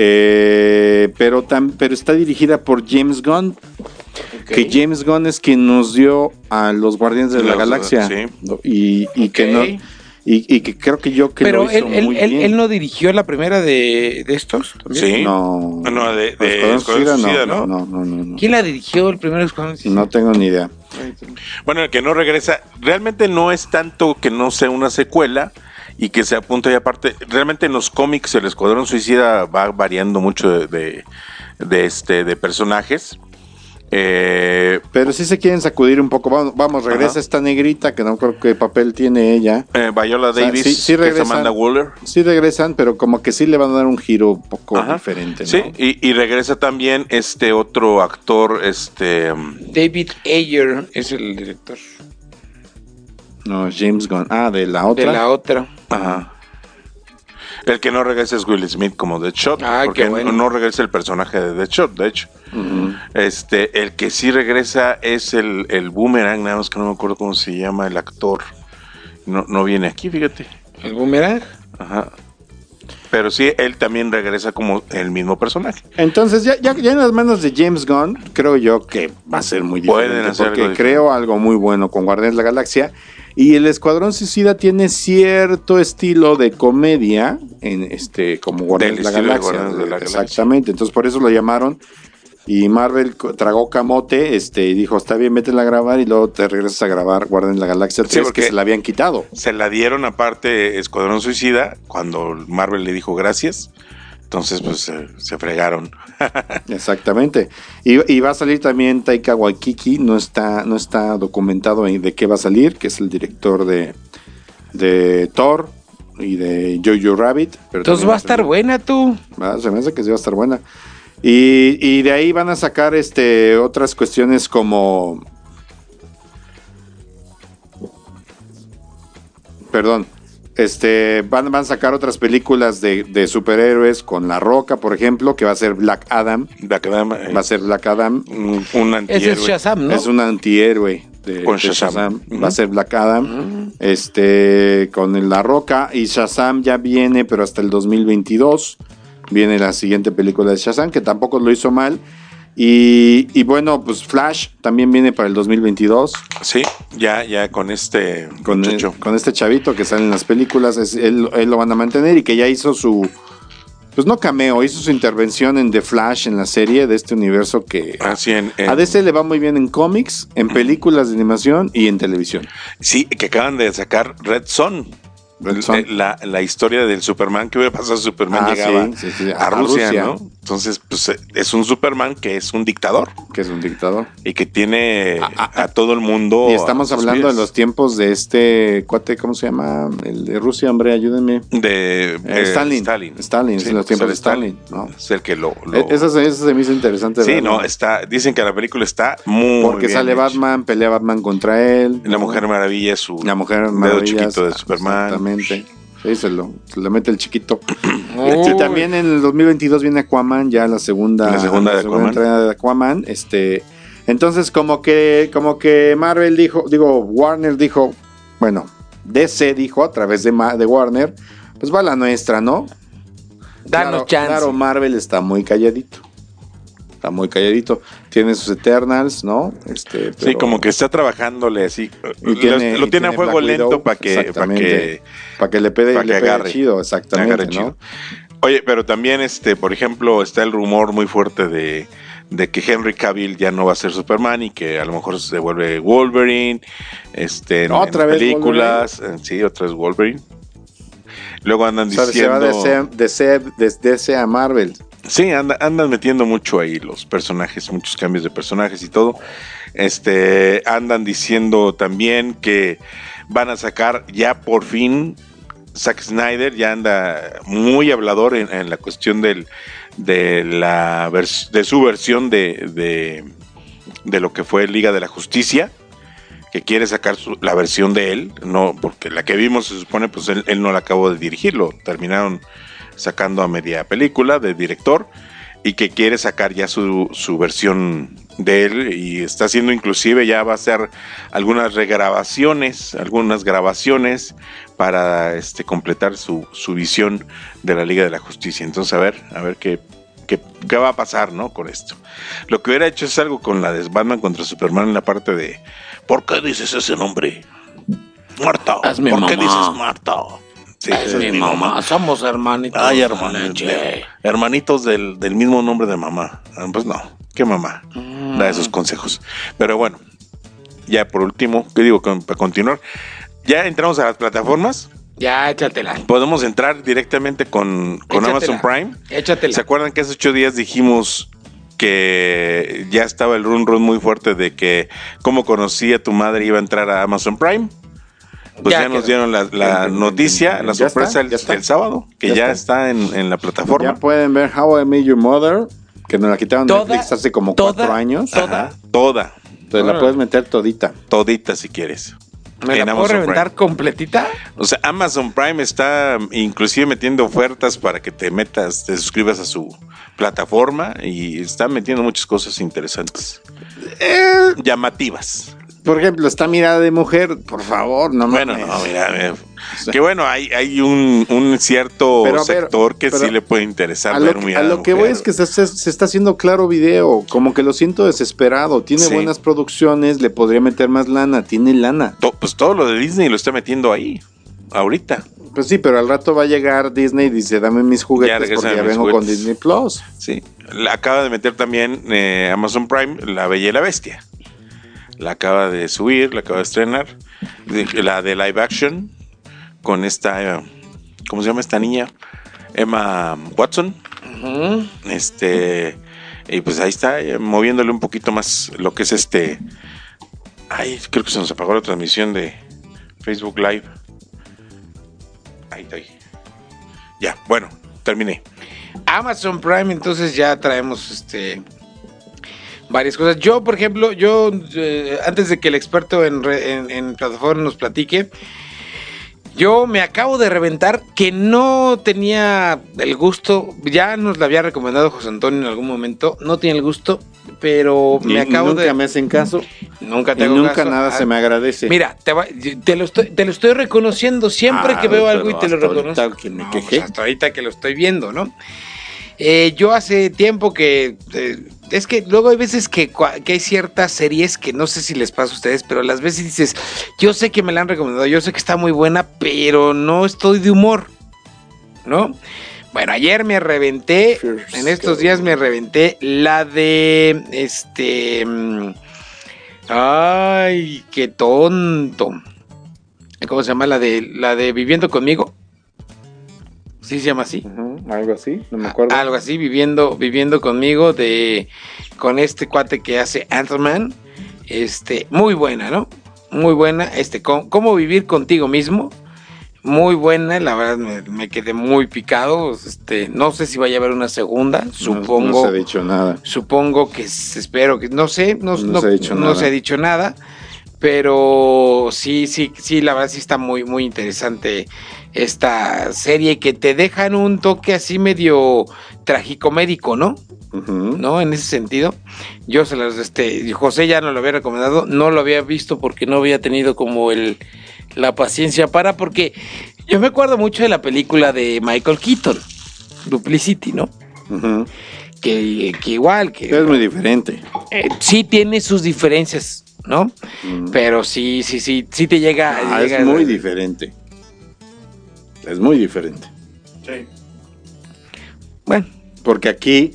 Eh, pero, tam- pero está dirigida por James Gunn, que James Gunn es quien nos dio a los Guardianes de la Galaxia. sí. Y, y que no. Y, y que creo que yo que Pero lo hizo él, él, muy él, bien. él no dirigió la primera de, de estos. ¿también? Sí. No. No, de- de Escuadrón Escuadrón Suicida, Suicida, no, ¿no? no, no, no, no. ¿Quién la dirigió el primer escuadrón? No tengo ni idea. Bueno, el que no regresa, realmente no es tanto que no sea una secuela y que sea punto y aparte. Realmente en los cómics el Escuadrón Suicida va variando mucho de, de, de este de personajes. Eh, Pero sí se quieren sacudir un poco. Vamos, vamos regresa Ajá. esta negrita, que no creo qué papel tiene ella. eh, Viola sea, Davis, sí- sí que es regresan. Amanda Waller. Sí regresan, pero como que sí le van a dar un giro un poco Ajá. diferente, ¿no? Sí, y, y regresa también este otro actor, este mm, David Ayer es el director No, James Gunn. Ah, de la otra. de la otra. ajá. El que no regresa es Will Smith como Deadshot, Ah, porque qué bueno. no regresa el personaje de Deadshot, de hecho. Este, el que sí regresa es el, el Boomerang, nada más que no me acuerdo cómo se llama el actor. No, no viene aquí, fíjate. El boomerang. Ajá. Pero sí, él también regresa como el mismo personaje. Entonces, ya, ya, ya en las manos de James Gunn, creo yo que va a ser muy Pueden diferente. hacer porque algo creo algo muy bueno con Guardianes de la Galaxia. Y el Escuadrón Suicida tiene cierto estilo de comedia, en este, como Guardianes de la, de Galaxia. Guardianes de la Galaxia. Exactamente. Entonces, por eso lo llamaron. Y Marvel tragó camote este, y dijo: Está bien, métela a grabar y luego te regresas a grabar Guardianes de la Galaxia 3 porque- que se la habían quitado. Se la dieron aparte Escuadrón Suicida cuando Marvel le dijo gracias. Entonces, pues se- se fregaron. [laughs] Exactamente. Y, y va a salir también Taika Waikiki, no está, no está documentado en- de qué va a salir, que es el director de, de Thor y de Jojo Rabbit. pero Entonces va a estar buena tú. Se me hace que sí va a estar buena. Y, y de ahí van a sacar este otras cuestiones como. Perdón. Este, van, van a sacar otras películas de, de superhéroes con La Roca, por ejemplo, que va a ser Black Adam. Black Adam, eh, Va a ser Black Adam. un, un Ese antihéroe. es Shazam, ¿no? Es un antihéroe de, Con de Shazam. Va a ser Black Adam. Este, con La Roca. Y Shazam ya viene, pero hasta el 2022. Viene la siguiente película de Shazam, que tampoco lo hizo mal. Y, y bueno, pues Flash también viene para el 2022. Sí, ya, ya con este Con, este chavito que sale en las películas. es- él, él lo van a mantener y que ya hizo su. Pues no cameo, hizo su intervención en The Flash, en la serie de este universo que. Así en, en- A DC le va muy bien en cómics, en películas de animación y en televisión. sí, que acaban de sacar Red Son. La, la historia del Superman, que hubiera pasado si Superman Ah, llegaba sí, sí, sí, a, a Rusia, Rusia. ¿no? Entonces, pues es un Superman que es un dictador que es un dictador. y que tiene Ah, ah, a todo el mundo. Y estamos hablando de los tiempos de este cuate, ¿cómo se llama? El de Rusia, hombre, ayúdenme. de Eh, eh, Stalin. Stalin. Stalin, Sí, en los tiempos de Stalin, ¿no? Es el que lo. lo- Eh, Eso, se- me hizo interesante. sí, no, está. Dicen que la película está muy. Porque bien sale. Batman, pelea Batman contra él. La ¿no? Mujer Maravilla es su. La Mujer dedo Maravillas, chiquito de Superman. Exactamente. Sí, se lo, se lo mete el chiquito. [clears throat] Uy. Y también en el 2022 viene Aquaman, ya la segunda, La segunda de Aquaman. entrega de Aquaman. Este, entonces como que, como que Marvel dijo, digo, Warner dijo, bueno, DC dijo a través de, Warner, pues va la nuestra, ¿no? Danos claro, chance. Claro, Marvel está muy calladito. Está muy calladito. Tiene sus Eternals, ¿no? Este, Sí, como que está trabajándole así. y lo- tiene- lo y tiene a Black lento Widow, para que, para que para que le pegue, para que le pegue agarre. chido, exactamente, agarre ¿no? chido. Oye, pero también, este, por ejemplo, está el rumor muy fuerte de, de que Henry Cavill ya no va a ser Superman y que a lo mejor se vuelve Wolverine, este, en, ¿Otra en vez películas, eh, sí, otra vez Wolverine. Luego andan O sea, se va diciendo, de DC, de, a Marvel. Sí, anda- andan metiendo mucho ahí los personajes, muchos cambios de personajes y todo. Este, andan diciendo también que van a sacar ya por fin Zack Snyder ya anda muy hablador en, la cuestión del, de, la de su versión de, de, de lo que fue Liga de la Justicia, que quiere sacar su- la versión de él, no porque la que vimos se supone pues él, él no la acabó de dirigirlo, terminaron sacando a media película de director y que quiere sacar ya su, su versión de él y está haciendo inclusive ya va a hacer algunas regrabaciones, algunas grabaciones para este completar su, su visión de la Liga de la Justicia. Entonces a ver, a ver qué, qué, qué va a pasar, ¿no? Con esto. Lo que hubiera hecho es algo con la de Batman contra Superman en la parte de ¿Por qué dices ese nombre? Marta. Mi ¿Por qué dices Marta? Sí, Es mi mamá, somos hermanitos. Ay, de leche. hermanitos del, del mismo nombre de mamá. Ah, Pues no, ¿qué mamá? Da esos consejos. Pero bueno, ya por último, ¿qué digo? Con- Para continuar, ya entramos a las plataformas. Ya, échatela. Podemos entrar directamente con, con. Amazon Prime. Échatela. ¿Se acuerdan que hace ocho días dijimos que ya estaba el run run muy fuerte de que cómo conocía tu madre iba a entrar a Amazon Prime? Pues ya, Ya nos dieron la, la noticia, la está, sorpresa el, está. el sábado, que Ya ya, está. está, en, en la plataforma. Ya pueden ver How I Met Your Mother, que nos la quitaron de Toda- Netflix hace como toda- cuatro años. Ajá, toda, Entonces la puedes meter todita. todita si quieres. ¿Me la puedo Amazon reventar Prime. completita? O sea, Amazon Prime está inclusive metiendo ofertas para que te metas, te suscribas a su plataforma y está metiendo muchas cosas interesantes. Eh, llamativas. Por ejemplo, está mirada de mujer, por favor, no Bueno, mames. no, mira, que bueno, hay, hay un, un cierto Pero, sector que pero sí le puede interesar A ver lo, Mirada a de lo que voy es que se, se- se está haciendo claro video, como que lo siento desesperado, tiene Sí. buenas producciones, le podría meter más lana, tiene lana. To- pues todo lo de Disney lo está metiendo ahí, ahorita. Pues sí, pero al rato va a llegar Disney y dice, dame mis juguetes porque ya vengo con. Disney Plus. Sí, acaba de meter también eh, Amazon Prime, La Bella y la Bestia. La acaba de subir, la acaba de estrenar. La de live action con esta, ¿cómo se llama esta niña? Emma Watson. Este, y pues ahí está, eh, moviéndole un poquito más lo que es este. Ay, creo que se nos apagó la transmisión de Facebook Live. Ahí está. ahí. Ya, bueno, terminé. Amazon Prime, entonces ya traemos este varias cosas. Yo, por ejemplo, yo eh, antes de que el experto en, re- en, en plataforma nos platique, yo me acabo de reventar que no tenía el gusto, ya nos la había recomendado José Antonio en algún momento, no tenía el gusto, pero me Y acabo nunca de... me hacen caso nunca y te hago nunca caso. nada Ah, se me agradece. Mira, te, va- te lo estoy, te lo estoy reconociendo siempre Ah, que veo algo y te lo reconozco. ahorita que me No, quejé. pues hasta ahorita que lo estoy viendo, ¿no? Eh, yo hace tiempo que... eh, es que luego hay veces que, que hay ciertas series que no sé si les pasa a ustedes, pero las veces dices, yo sé que me la han recomendado, yo sé que está muy buena, pero no estoy de humor, ¿no? Bueno, ayer me reventé, First en estos días me reventé la de, este... mm, Ay, qué tonto. ¿cómo se llama? La de, la de Viviendo conmigo. ¿Sí se llama así? Algo así, no me acuerdo. Algo así, viviendo, viviendo conmigo de con este cuate que hace Ant-Man. Este, muy buena, ¿no? Muy buena. Este, cómo, cómo vivir contigo mismo. Muy buena, la verdad me, me quedé muy picado. Este, no sé si vaya a haber una segunda. Supongo. No, se ha dicho nada. Supongo que espero que no sé, no, No no- se ha dicho nada. se ha dicho nada, pero sí, sí, sí, la verdad sí está muy, muy interesante esta serie que te dejan un toque así medio tragicomédico, ¿no? ¿No? En ese sentido, yo se las, este, José ya no lo había recomendado, no lo había visto porque no había tenido como el, la paciencia para, porque yo me acuerdo mucho de la película de Michael Keaton, Duplicity, ¿no? Que, que igual, que Es muy diferente. eh, sí tiene sus diferencias, ¿no? Pero sí, sí, sí, sí te llega. Ah, llega- es muy diferente. Es muy diferente. Bueno, Porque aquí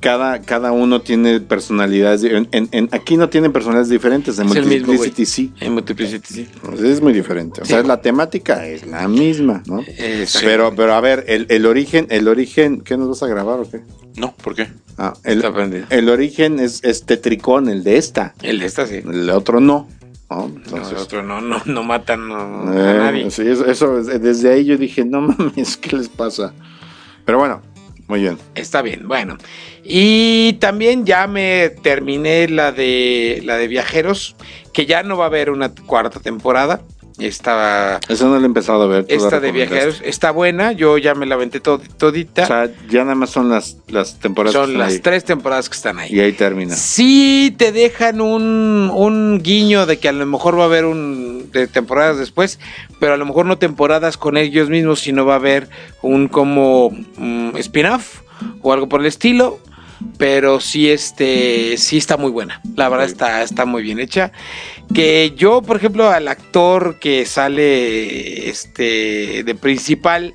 cada, cada uno tiene personalidades. En, en- en- aquí no tienen personalidades diferentes. En Es el mismo, Multiplicity sí. en Multiplicity, sí. Pues Es muy diferente. O sea, Sí. la temática es la misma, ¿no? Exacto. Pero, pero a ver, el, el origen, el origen, ¿qué nos vas a grabar o qué? No, ¿por qué? Ah, el, el origen es, es tetricón, el de esta. El de esta sí. El otro no. ¿No? No, Entonces, el otro no, no, [laughs] no matan no, a eh, nadie. sí, eso, eso, desde ahí yo dije, no mames, ¿qué les pasa? Pero bueno, muy bien. Está bien, bueno. Y también ya me terminé la de la de viajeros, que ya no va a haber una cuarta temporada. Esta, Eso no lo he empezado a ver. la esta de viajeros está buena, yo ya me la aventé tod- todita. O sea, ya nada más son las, las temporadas que Son están las ahí. tres temporadas que están ahí. Y ahí termina. Sí te dejan un, un guiño de que a lo mejor va a haber un de temporadas después, pero a lo mejor no temporadas con ellos mismos, sino va a haber un como mm, spin-off o algo por el estilo. Pero sí, este, sí está muy buena. La verdad está, está muy bien hecha. Que yo, por ejemplo, al actor que sale este de principal,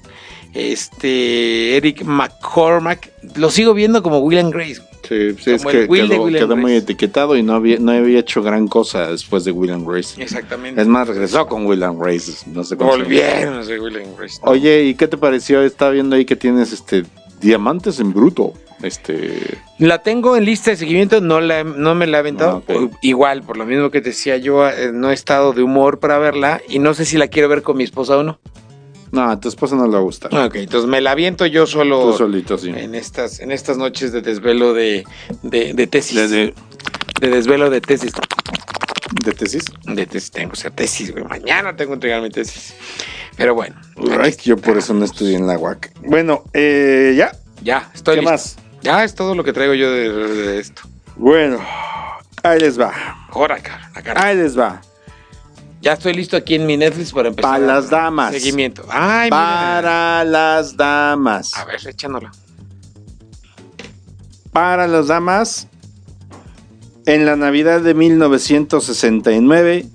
este Eric McCormack, lo sigo viendo como William Grace. Sí, sí, es que Will de quedó, muy etiquetado y no había, no había hecho gran cosa después de William Grace. Exactamente. Es más, regresó con William Grace. No sé cómo. Volvieron ser William Grace. ¿no? Oye, ¿y qué te pareció? Estaba viendo ahí que tienes este diamantes en bruto. Este. La tengo en lista de seguimiento, no, la, no me la he aventado. Ah. Igual, por lo mismo que te decía yo, eh, no he estado de humor para verla y no sé si la quiero ver con mi esposa o no. No, a tu esposa no le gusta. Ok, entonces me la aviento yo solo Tú solito, sí. en estas, en estas noches de desvelo de, de, de tesis. De, de- De desvelo de tesis. De tesis. De tesis, tengo que hacer tesis, güey. Mañana tengo que entregar mi tesis. Pero bueno. Ay, yo por eso no estudié en la UAC. Bueno, eh, ya. Ya, estoy ¿Qué listo. más? Ya es todo lo que traigo yo de, de esto. Bueno, ahí les va. Ahora, cara, cara. Ahí les va. Ya estoy listo aquí en mi Netflix para empezar. Para las damas. Seguimiento. Ay, mira. Para las damas. A ver, echándolo. Para las damas, en la Navidad de 1969,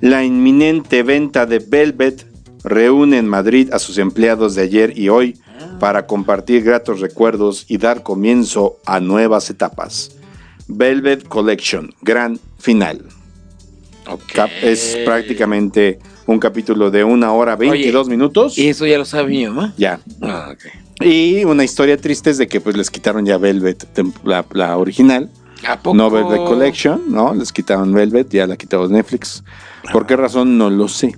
la inminente venta de Velvet reúne en Madrid a sus empleados de ayer y hoy para compartir gratos recuerdos y dar comienzo a nuevas etapas. Velvet Collection, gran final. Es prácticamente un capítulo de una hora 22 minutos. Y eso ya lo sabe mi mamá. Ya. Ah. Y una historia triste es de que pues les quitaron ya Velvet, la original, ¿A poco? no Velvet Collection, ¿no? Les quitaron Velvet, ya la quitó Netflix. ¿Por qué razón? No lo sé.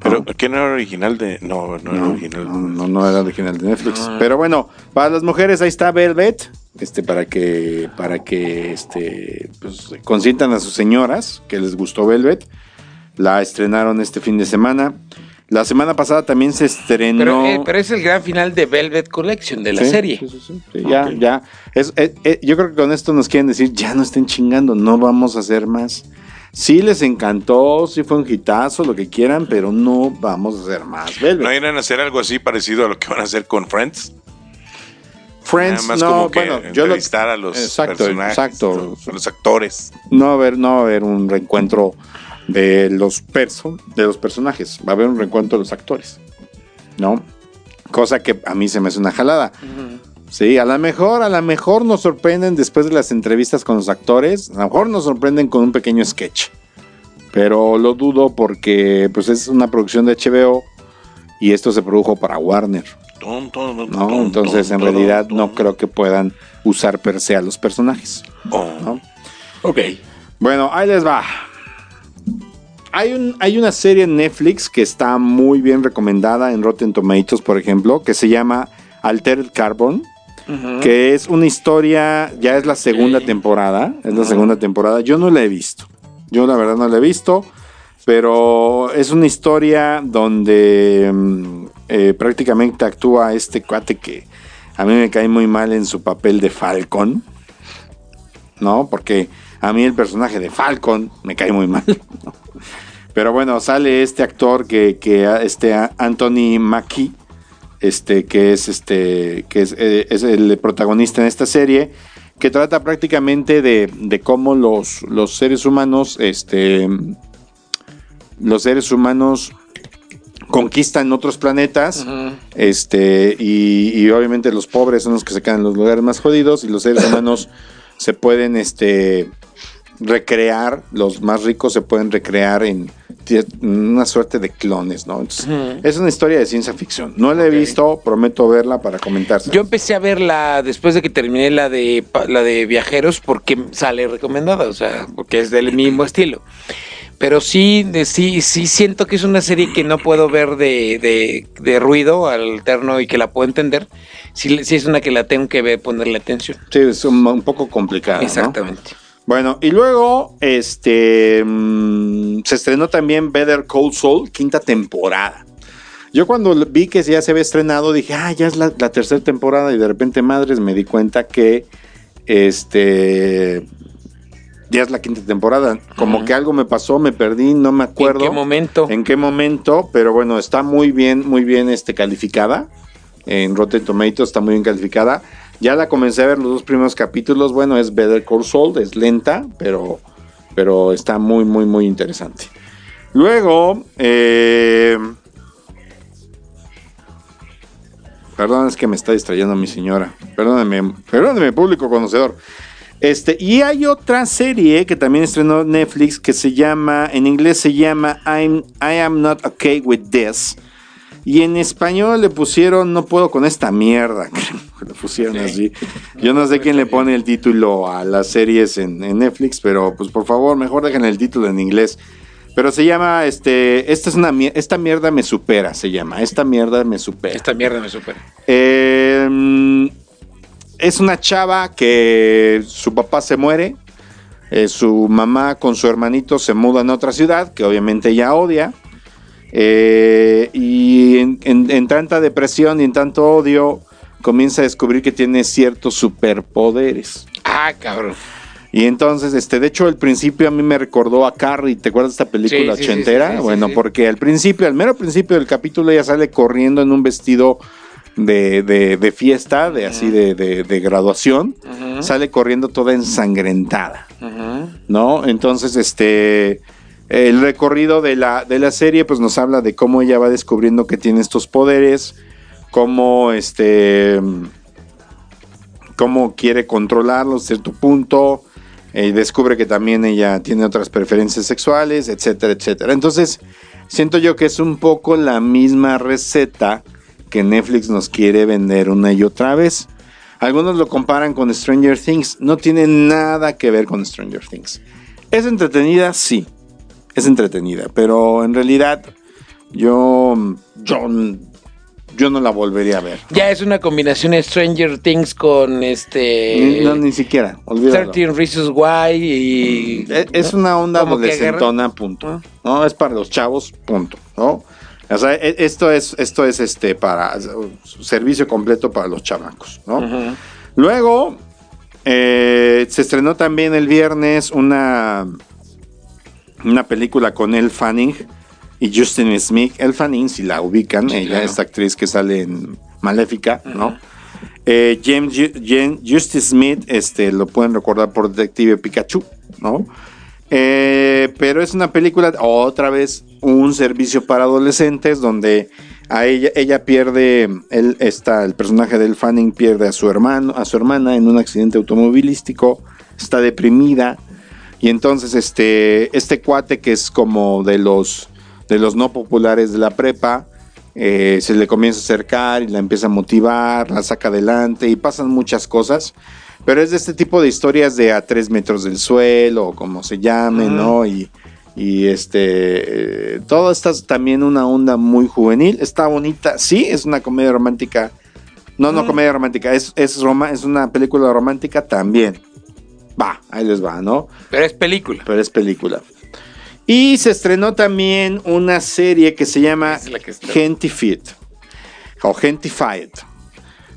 Pero, No. ¿quién era original de.? No, no, era No, original. no, no, no era original de Netflix. Pero bueno, para las mujeres ahí está Velvet, este, para que, para que, este, pues, consientan a sus señoras que les gustó Velvet. La estrenaron este fin de semana. La semana pasada también se estrenó. Pero, eh, pero es el gran final de Velvet Collection, de la Sí, serie. sí, sí, sí. Sí, ya, ya. Es, eh, eh, yo creo que con esto nos quieren decir, ya no estén chingando, no vamos a hacer más. Sí les encantó, sí fue un hitazo, lo que quieran, pero no vamos a hacer más. Velvet. ¿No irán a hacer algo así parecido a lo que van a hacer con Friends? Friends, más no, como que bueno, yo lo, entrevistar a los Exacto, personajes, exacto. a los actores. no va a haber, no va a haber un reencuentro de los perso, de los personajes, va a haber un reencuentro de los actores, ¿no? Cosa que a mí se me hace una jalada. Sí, a lo mejor, a lo mejor nos sorprenden después de las entrevistas con los actores, a lo mejor nos sorprenden con un pequeño sketch. Pero lo dudo porque pues es una producción de HBO y esto se produjo para Warner, ¿no? ton, Entonces ton, en realidad no creo que puedan usar per se a los personajes, Oh. ¿no? Ok. Bueno, ahí les va. Hay, un, hay una serie en Netflix que está muy bien recomendada en Rotten Tomatoes, por ejemplo, que se llama Altered Carbon, que es una historia, ya es la segunda temporada, es la segunda temporada, yo no la he visto, yo la verdad no la he visto, pero es una historia donde mm, eh, prácticamente actúa este cuate que a mí me cae muy mal en su papel de Falcon, ¿no? Porque a mí el personaje de Falcon me cae muy mal. [laughs] ¿no? Pero bueno, sale este actor que, que este Anthony Mackie, este, que es este, que es, eh, es el protagonista en esta serie, que trata prácticamente de, de cómo los, los seres humanos, este, los seres humanos conquistan otros planetas, este, y, y obviamente los pobres son los que se quedan en los lugares más jodidos, y los seres humanos se pueden, este, recrear, los más ricos se pueden recrear en una suerte de clones, ¿no? Entonces, Es una historia de ciencia ficción. No la he visto, prometo verla para comentarse. Yo empecé a verla después de que terminé la de la de viajeros porque sale recomendada, o sea, porque es del mismo estilo. Pero sí, de- sí, sí siento que es una serie que no puedo ver de, de, de ruido alterno y que la puedo entender. Sí, sí es una que la tengo que ver, ponerle atención. Sí, es un, un poco complicada. ¿no? Bueno, y luego este mm, se estrenó también Better Call Saul, quinta temporada. Yo cuando vi que ya se había estrenado dije, ah, ya es la, la tercera temporada y de repente, madres, me di cuenta que este ya es la quinta temporada. Como que algo me pasó, me perdí, no me acuerdo. ¿En qué momento? en qué momento, pero bueno, está muy bien, muy bien este, calificada. En Rotten Tomatoes está muy bien calificada. Ya la comencé a ver los dos primeros capítulos. Bueno, es Better Call Saul, es lenta, pero, pero está muy, muy, muy interesante. Luego, eh, perdón, es que me está distrayendo mi señora. Perdóneme, perdóneme, público conocedor. Este, y hay otra serie que también estrenó Netflix que se llama, en inglés se llama I'm, I Am Not Okay With This. Y en español le pusieron No puedo con esta mierda. [laughs] le pusieron así. Yo no sé quién le pone el título a las series en, en Netflix, pero pues por favor, mejor dejen el título en inglés. Pero se llama, este, esta es una, esta mierda me supera, se llama. Esta mierda me supera. Esta mierda me supera. Eh, es una chava que su papá se muere, eh, su mamá con su hermanito se mudan a otra ciudad, que obviamente ella odia, eh, y en, en- en tanta depresión y en tanto odio comienza a descubrir que tiene ciertos superpoderes. Ah, cabrón. Y entonces, este, de hecho, el principio a mí me recordó a Carrie. ¿Te acuerdas de esta película Sí, ochentera? bueno, porque al principio, al mero principio del capítulo, ella sale corriendo en un vestido de, de- de fiesta, de así de, de- de graduación. Sale corriendo toda ensangrentada. ¿No? Entonces, este. El recorrido de la, de la serie, pues nos habla de cómo ella va descubriendo que tiene estos poderes. Cómo este cómo quiere controlarlos a cierto punto, eh, descubre que también ella tiene otras preferencias sexuales, etcétera, etcétera. Entonces, siento yo que es un poco la misma receta que Netflix nos quiere vender una y otra vez. Algunos lo comparan con Stranger Things, no tiene nada que ver con Stranger Things. ¿Es entretenida? Sí, es entretenida, pero en realidad yo, yo, yo no la volvería a ver. Ya es una combinación de Stranger Things con este. No, ni siquiera, olvídalo. 13 Reasons Why y. Es, es una onda adolescentona, punto. No, es para los chavos, punto. ¿no? O sea, e- esto es, esto es este para servicio completo para los chamacos, ¿no? Luego eh, se estrenó también el viernes una, una película con Elle Fanning y Justin Smith. Elle Fanning, si la ubican, ella, claro. esta actriz que sale en Maléfica, ¿no? Eh, James Ju- Jen- Justice Smith, este, lo pueden recordar por Detective Pikachu, ¿no? Eh, pero es una película, otra vez, un servicio para adolescentes donde a ella, ella pierde, él está, el personaje del Fanning pierde a su hermano, a su hermana en un accidente automovilístico, está deprimida Y entonces este, este cuate que es como de los, de los no populares de la prepa, eh, se le comienza a acercar y la empieza a motivar, la saca adelante y pasan muchas cosas. Pero es de este tipo de historias de a tres metros del suelo, o como se llame, ¿no? Y, y este, eh, todo está también una onda muy juvenil. Está bonita, sí, es una comedia romántica. No, no comedia romántica, es, es, roma- es una película romántica también. Va, ahí les va, ¿no? Pero es película. Pero es película. Y se estrenó también una serie que se llama que está. Gentified o Gentified.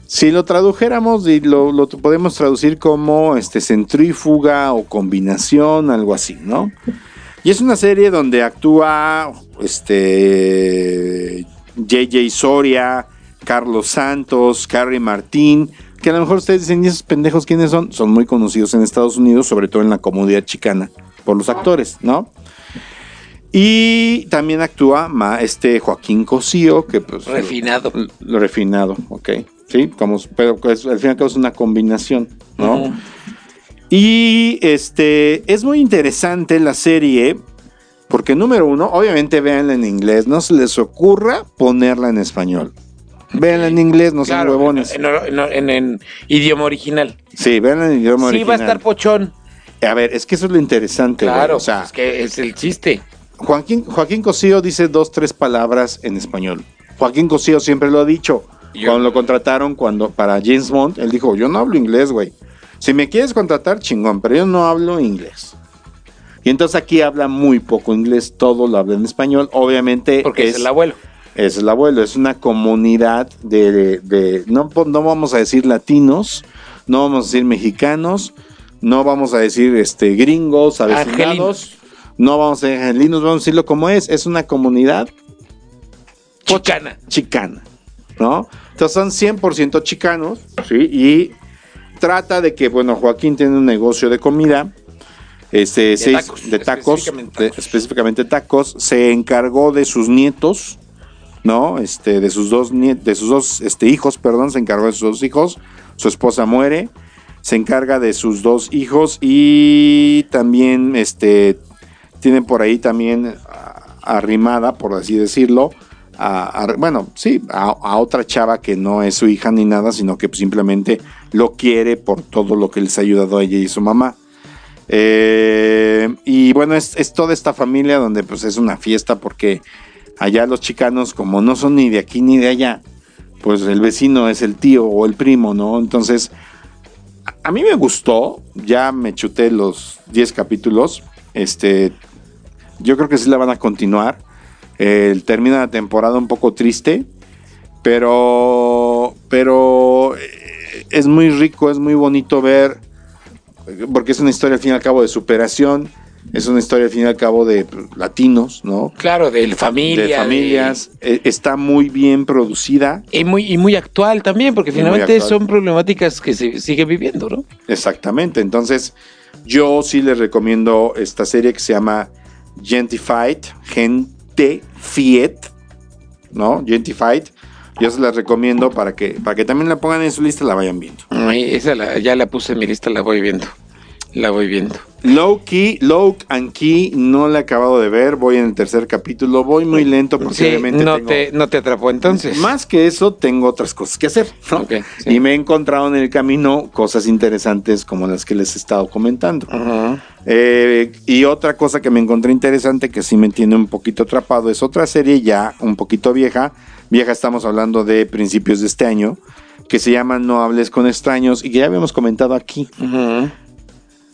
Si lo tradujéramos y lo, lo podemos traducir como este, centrífuga o combinación, algo así, ¿no? Y es una serie donde actúa este JJ Soria, Carlos Santos, Carrie Martín, que a lo mejor ustedes dicen, ¿y esos pendejos quiénes son? Son muy conocidos en Estados Unidos, sobre todo en la comunidad chicana, por los actores, ¿no? Y también actúa ma, este Joaquín Cosío, que pues... Refinado. Lo, lo refinado, ok. Sí, como, pero pues, al fin y al cabo es una combinación, ¿no? Y este es muy interesante la serie. Porque número uno, obviamente véanla en inglés. No se les ocurra ponerla en español. Véanla en inglés, no sean Claro, huevones. en, en- en- en idioma original. Sí, véanla en idioma Sí, va a original. estar pochón. A ver, es que eso es lo interesante. güey. Claro, o sea, es que es el chiste. Joaquín, Joaquín Cosío dice dos, tres palabras en español. Joaquín Cosío siempre lo ha dicho. Yo- Cuando lo contrataron cuando, para James Bond, él dijo, yo no hablo inglés, güey. Si me quieres contratar, chingón, pero yo no hablo inglés. Y entonces aquí habla muy poco inglés, todo lo habla en español. Obviamente Porque es, el abuelo. Es el abuelo, es una comunidad de, de- no, no vamos a decir latinos, no vamos a decir mexicanos, no vamos a decir este gringos, avecinados, no vamos a decir angelinos, vamos a decirlo como es, es una comunidad Chicana. chicana, ¿no? Entonces son 100% chicanos, ¿sí? Y trata de que, bueno, Joaquín tiene un negocio de comida, este, tacos, de tacos, específicamente de- tacos. específicamente tacos, se encargó de sus nietos, ¿no? Este, de sus dos, de sus dos este, hijos, perdón, se encargó de sus dos hijos, su esposa muere, se encarga de sus dos hijos y también, este, tiene por ahí también ah, arrimada, por así decirlo, a, bueno, sí, a, a otra chava que no es su hija ni nada, sino que simplemente lo quiere por todo lo que les ha ayudado a ella y su mamá. Eh, y bueno, es, es toda esta familia donde pues es una fiesta porque allá los chicanos como no son ni de aquí ni de allá, pues el vecino es el tío o el primo, ¿no? Entonces, a, mí me gustó, ya me chuté los 10 capítulos, este, yo creo que sí la van a continuar. Eh, termina la temporada un poco triste, pero, pero eh, es muy rico, es muy bonito ver, porque es una historia al fin y al cabo de superación, es una historia al fin y al cabo de latinos, ¿no? Claro, de familia. de familias, eh, está muy bien producida, Y muy, y muy actual también, porque finalmente son problemáticas que se sigue viviendo, ¿no? exactamente. Entonces, yo sí les recomiendo esta serie que se llama Gentified, Gente Fiet, ¿no? Gentified. Yo se las recomiendo para que, para que también la pongan en su lista y la vayan viendo. Ay, esa la- ya la puse en mi lista, la voy viendo. La voy viendo. Low Key, Low and Key, no la he acabado de ver, voy en el tercer capítulo, voy muy lento porque Sí, obviamente no, tengo- te, no te atrapó entonces. Más que eso, tengo otras cosas que hacer. ¿no? Ok, sí. Y me he encontrado en el camino cosas interesantes como las que les he estado comentando. Eh, y otra cosa que me encontré interesante que sí me tiene un poquito atrapado es otra serie ya un poquito vieja. Vieja estamos hablando de principios de este año. Que se llama No hables con extraños y que ya habíamos comentado aquí. Ujú.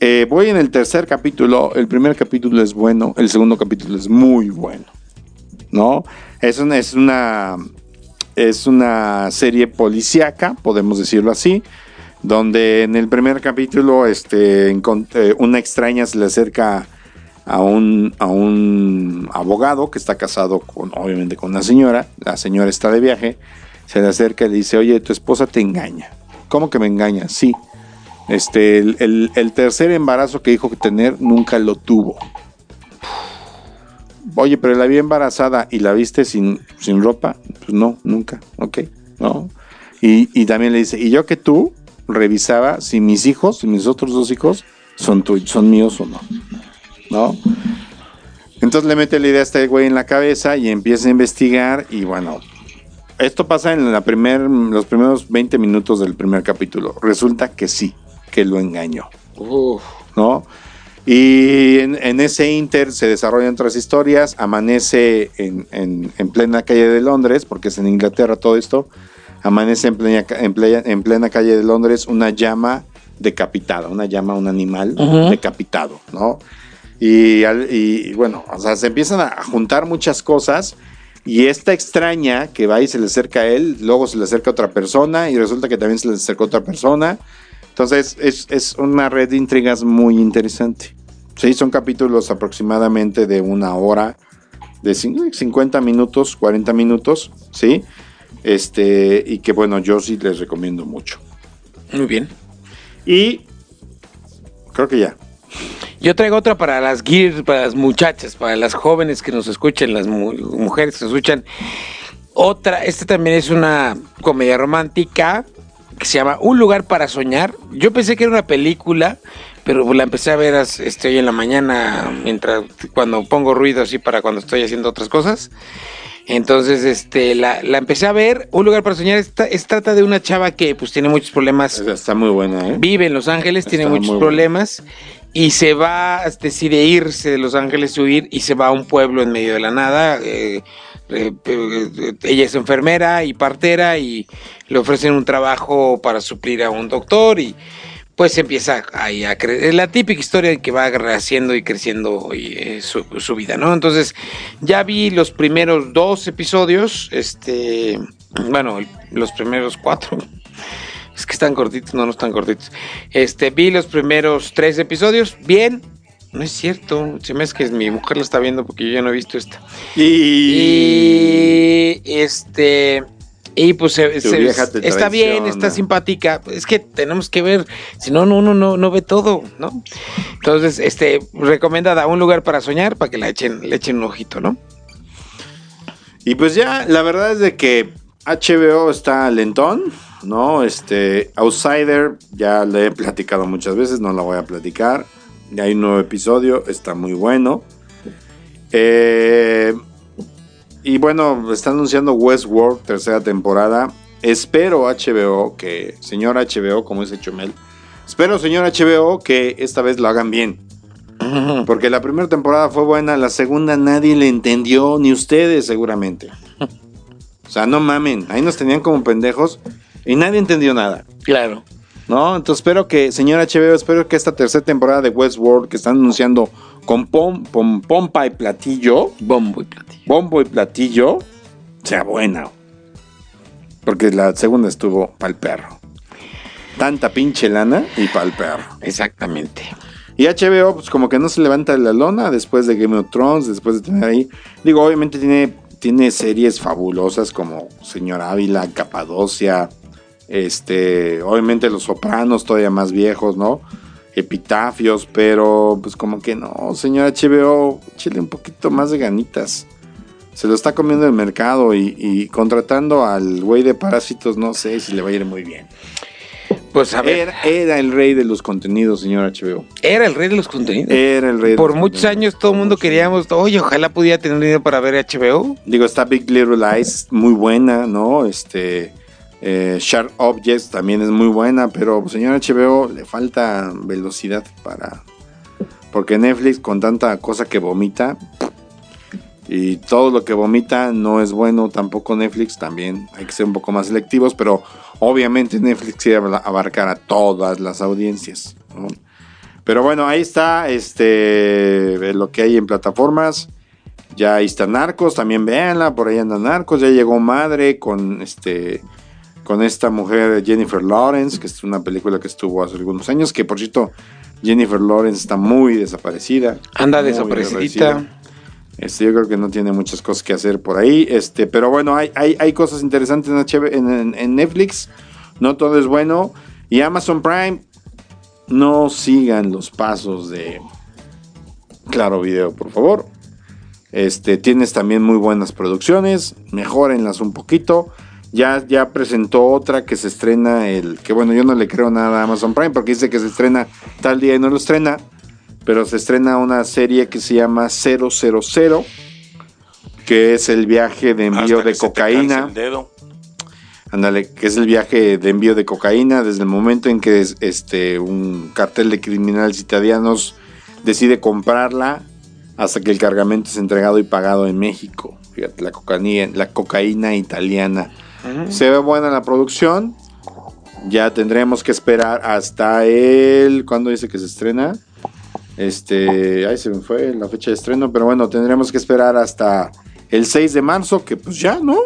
Eh, voy en el tercer capítulo. El primer capítulo es bueno. El segundo capítulo es muy bueno. ¿No? Es una, es una, es una serie policíaca, podemos decirlo así. Donde en el primer capítulo este, eh, una extraña se le acerca a un, a un abogado que está casado con, obviamente, con una señora. La señora está de viaje. Se le acerca y le dice, oye, tu esposa te engaña. ¿Cómo que me engaña? Sí. Este, el, tercer embarazo que dijo que tener nunca lo tuvo. Oye, pero la vi embarazada y la viste sin, sin ropa. Pues no, nunca. Ok, no. Y, y también le dice, y yo que tú revisaba si mis hijos, si mis otros dos hijos, son, tuyos, son míos o no. ¿no? Entonces le mete la idea a este güey en la cabeza y empieza a investigar y bueno, esto pasa en la primer, los primeros 20 minutos del primer capítulo. Resulta que sí, que lo engañó, Uf. ¿no? Y en, en ese inter se desarrollan otras historias, amanece en, en- en plena calle de Londres, porque es en Inglaterra todo esto, amanece en plena, plena, en plena calle de Londres una llama decapitada, una llama, un animal Ujú. decapitado, ¿no? Y, al- y, bueno, o sea, se empiezan a juntar muchas cosas y esta extraña que va y se le acerca a él, luego se le acerca a otra persona y resulta que también se le acerca a otra persona. Entonces es, es una red de intrigas muy interesante. Sí, son capítulos aproximadamente de una hora, de cin- 50 minutos, 40 minutos, ¿sí? Este, y que bueno, yo sí les recomiendo mucho. Muy bien. Y creo que ya. Yo traigo otra para las gears, para las muchachas, para las jóvenes que nos escuchen, las mu- mujeres que nos escuchan. Otra, esta también es una comedia romántica que se llama Un lugar para soñar. Yo pensé que era una película, pero la empecé a ver este, hoy en la mañana, mientras cuando pongo ruido así para cuando estoy haciendo otras cosas. Entonces, este, la, la empecé a ver. Un lugar para soñar. Esta, es, trata de una chava que pues tiene muchos problemas Está muy buena, ¿eh? vive en Los Ángeles, tiene Está muchos muy bueno. problemas y se va, decide irse de Los Ángeles, huir y se va a un pueblo en medio de la nada. eh, eh, eh, ella es enfermera y partera y le ofrecen un trabajo para suplir a un doctor y pues empieza ahí a creer. Es la típica historia que va haciendo y creciendo eh, su, su vida, ¿no? Entonces, ya vi los primeros dos episodios, este, bueno, los primeros cuatro. Es que están cortitos, no, no están cortitos. Este, vi los primeros tres episodios, bien. No es cierto, se me es que mi mujer la está viendo porque yo ya no he visto esta. Y este y pues se- se- está bien, está simpática. Es que tenemos que ver, si no, no, uno no, no ve todo, ¿no? Entonces, este, recomendada un lugar para soñar para que la echen, le echen un ojito, ¿no? Y pues ya, la verdad es de que HBO está lentón, ¿no? Este, Outsider, ya le he platicado muchas veces, no la voy a platicar. Hay un nuevo episodio, está muy bueno. Eh, y bueno, está anunciando Westworld, tercera temporada. Espero HBO que, señor HBO, como dice Chumel, espero, señor HBO, que esta vez lo hagan bien. [laughs] Porque la primera temporada fue buena, la segunda nadie le entendió, ni ustedes seguramente. [laughs] O sea, no mamen, ahí nos tenían como pendejos y nadie entendió nada. Claro. ¿No? Entonces espero que, señor HBO, espero que esta tercera temporada de Westworld que están anunciando con pom, pom- pompa y platillo, Bombo y platillo. bombo y platillo, sea buena. Porque la segunda estuvo pa'l perro. Tanta pinche lana y pa'l perro. Exactamente. Y HBO, pues como que no se levanta de la lona después de Game of Thrones, después de tener ahí. Digo, obviamente tiene, tiene series fabulosas como Señor Ávila, Capadocia, este, obviamente Los Sopranos, todavía más viejos, ¿no? Epitafios, pero pues como que no, señor HBO, échale un poquito más de ganitas. Se lo está comiendo el mercado y, y contratando al güey de parásitos, no sé si le va a ir muy bien. Pues a ver, Era, era el rey de los contenidos, señor HBO. era el rey de los contenidos. Era el rey de Por los muchos contenidos. años todo el mundo queríamos, oye, ojalá pudiera tener dinero para ver HBO. Digo, está Big Little Lies, muy buena, ¿no? Este. Eh, Objects también es muy buena, pero señor HBO le falta velocidad para. Porque Netflix, con tanta cosa que vomita. Y todo lo que vomita no es bueno, tampoco Netflix también. Hay que ser un poco más selectivos, pero obviamente Netflix quiere abarcar a todas las audiencias. Pero bueno, ahí está este lo que hay en plataformas. Ya ahí está Narcos, también véanla, por ahí anda Narcos, ya llegó Madre con este con esta mujer Jennifer Lawrence, que es una película que estuvo hace algunos años, que por cierto Jennifer Lawrence está muy desaparecida. Anda muy desaparecidita. Este, yo creo que no tiene muchas cosas que hacer por ahí. Este, pero bueno, hay, hay, hay cosas interesantes en- en Netflix. No todo es bueno. Y Amazon Prime, no sigan los pasos de Claro Video, por favor. Este, tienes también muy buenas producciones. Mejórenlas un poquito. Ya, ya presentó otra que se estrena el. Que bueno, yo no le creo nada a Amazon Prime porque dice que se estrena tal día y no lo estrena. pero se estrena una serie que se llama 000, que es el viaje de envío Hasta de que cocaína. Ándale, que es el viaje de envío de cocaína desde el momento en que es- este, un cartel de criminales italianos decide comprarla hasta que el cargamento es entregado y pagado en México. Fíjate, la cocaína, la cocaína italiana. Se ve buena la producción. Ya tendremos que esperar hasta el... ¿Cuándo dice que se estrena? Este... Ahí se me fue la fecha de estreno, pero bueno, tendremos que esperar hasta el 6 de marzo, que pues ya, ¿no?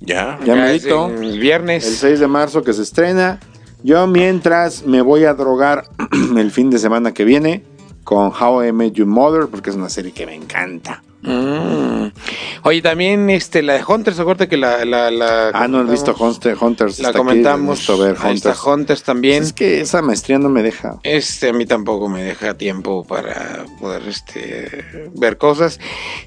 Ya. Ya es merito. el viernes. El 6 de marzo que se estrena. Yo mientras me voy a drogar [clears throat] el fin de semana que viene con How I Met Your Mother, porque es una serie que me encanta. Mm. Oye, también este, la de Hunters, acuérdate que la. la, la Ah, no he visto. Hunter- Hunters. La aquí, comentamos. necesito ver está Hunters. También. Es que esa maestría no me deja. Este a mí tampoco me deja tiempo para poder este ver cosas.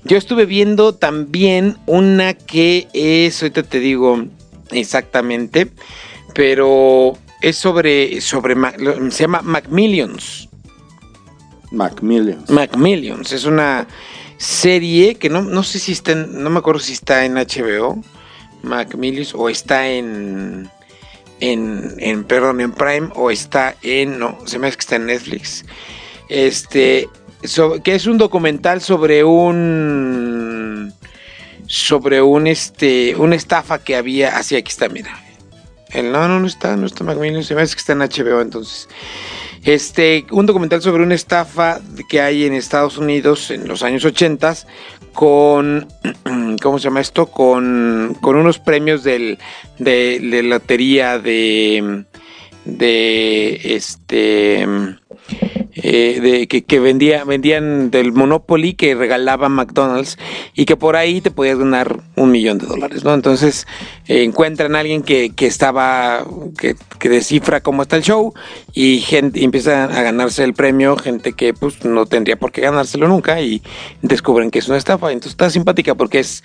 Yo estuve viendo también una que es, ahorita te digo exactamente, pero es sobre sobre se llama Macmillions. Macmillion. Macmillions es una serie que no, no sé si está en, no me acuerdo si está en HBO, Macmillions, o está en, en, en, perdón, en Prime, o está en, no, se me hace que está en Netflix. Este, que es un documental sobre un, sobre un, este, una estafa que había, así aquí está, mira. El, no, no, no está, no está Macmillions, se me hace que está en HBO entonces. Este, un documental sobre una estafa que hay en Estados Unidos en los años 80 con, [clears throat] ¿cómo se llama esto? Con, con unos premios del, de, de lotería de, de, este, eh, de, que, que vendía, vendían del Monopoly que regalaba McDonald's y que por ahí te podías ganar un millón de dólares, ¿no? Entonces eh, encuentran a alguien que, que estaba, que, que descifra cómo está el show y gente y empieza a ganarse el premio, gente que pues no tendría por qué ganárselo nunca y descubren que es una estafa. Entonces está simpática porque es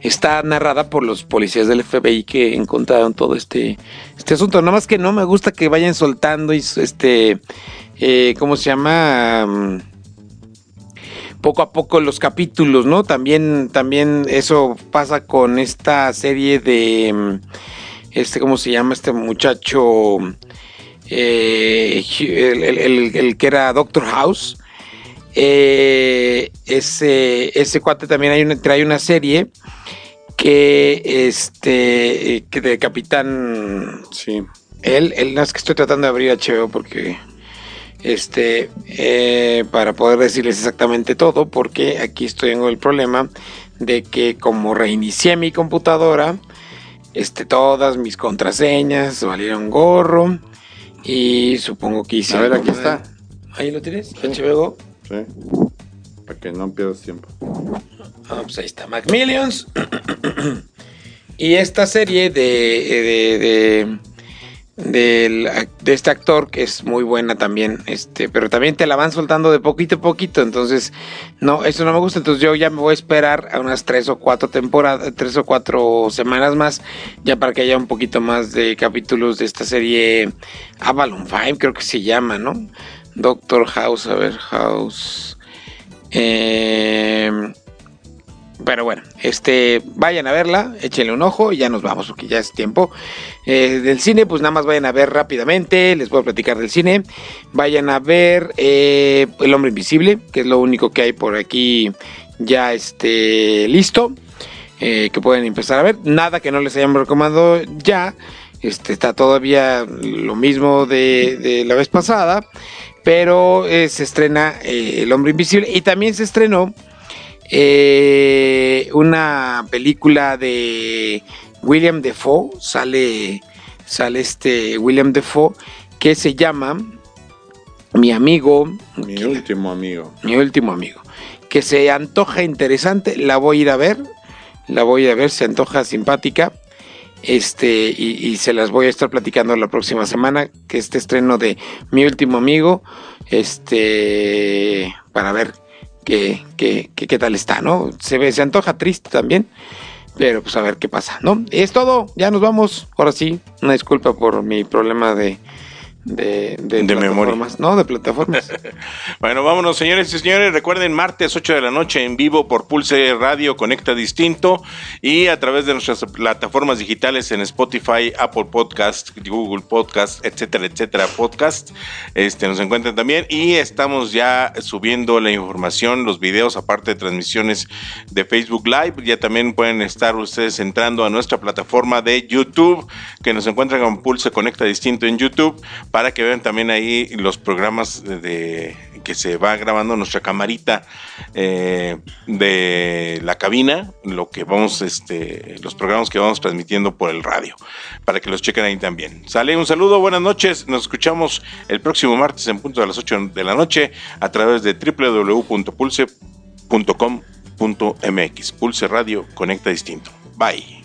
está narrada por los policías del FBI que encontraron todo este, este asunto. Nada más que no me gusta que vayan soltando y este eh, ¿cómo se llama? Mm, poco a poco los capítulos, ¿no? También, también eso pasa con esta serie de mm, este, ¿cómo se llama? Este muchacho, eh, el, el- el- el que era Doctor House. Eh, ese, ese cuate también hay una, trae una serie que este que de Capitán Sí. él, él, no, es que estoy tratando de abrir HBO porque, este, eh, para poder decirles exactamente todo, porque aquí estoy en el problema de que como reinicié mi computadora, este, todas mis contraseñas valieron gorro y supongo que hice... A ver, aquí está. Ahí lo tienes, HBO. Sí. Para que no pierdas tiempo. Ah, pues ahí está, Macmillions. [clears throat] y esta serie de, de, de, de este actor que es muy buena también, este, pero también te la van soltando de poquito a poquito, entonces no, eso no me gusta, entonces yo ya me voy a esperar a unas tres o cuatro temporadas, tres o cuatro semanas más, ya para que haya un poquito más de capítulos de esta serie Avalon 5, creo que se llama, ¿no? Doctor House, a ver, House. Eh, pero bueno, este, vayan a verla, échenle un ojo y ya nos vamos porque ya es tiempo. Eh, del cine, pues nada más vayan a ver rápidamente, les voy a platicar del cine. Vayan a ver eh, El Hombre Invisible, que es lo único que hay por aquí ya este, listo, eh, que pueden empezar a ver. Nada que no les hayamos recomendado ya. Este, está todavía lo mismo de, de la vez pasada, pero eh, se estrena El Hombre Invisible y también se estrenó eh, una película de William Defoe, sale, sale este William Defoe, que se llama Mi amigo, Mi último amigo. mi último amigo, que se antoja interesante, la voy a ir a ver, la voy a ir a ver, se antoja simpática. Este, y, y se las voy a estar platicando la próxima semana, que este estreno de Mi último amigo, este, para ver qué, qué, qué tal está, ¿no? Se ve, se antoja triste también, pero pues a ver qué pasa, ¿no? Es todo, ya nos vamos, ahora sí, una disculpa por mi problema de, de, de, De memoria. No, de plataformas. [laughs] Bueno, vámonos, señores y señores. Recuerden, martes 8 de la noche en vivo por Pulse Radio Conecta Distinto y a través de nuestras plataformas digitales en Spotify, Apple Podcast, Google Podcast, etcétera, etcétera, podcast. Este, nos encuentran también y estamos ya subiendo la información, los videos, aparte de transmisiones de Facebook Live. Ya también pueden estar ustedes entrando a nuestra plataforma de YouTube, que nos encuentran con Pulse Conecta Distinto en YouTube, para que vean también ahí los programas de- que se va grabando nuestra camarita eh, de la cabina, lo que vamos, este, los programas que vamos transmitiendo por el radio, para que los chequen ahí también. Sale un saludo, buenas noches, nos escuchamos el próximo martes en punto de las 8 de la noche a través de www.pulse.com.mx. Pulse Radio Conecta Distinto. Bye.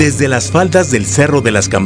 Desde las faldas del Cerro de las Campanas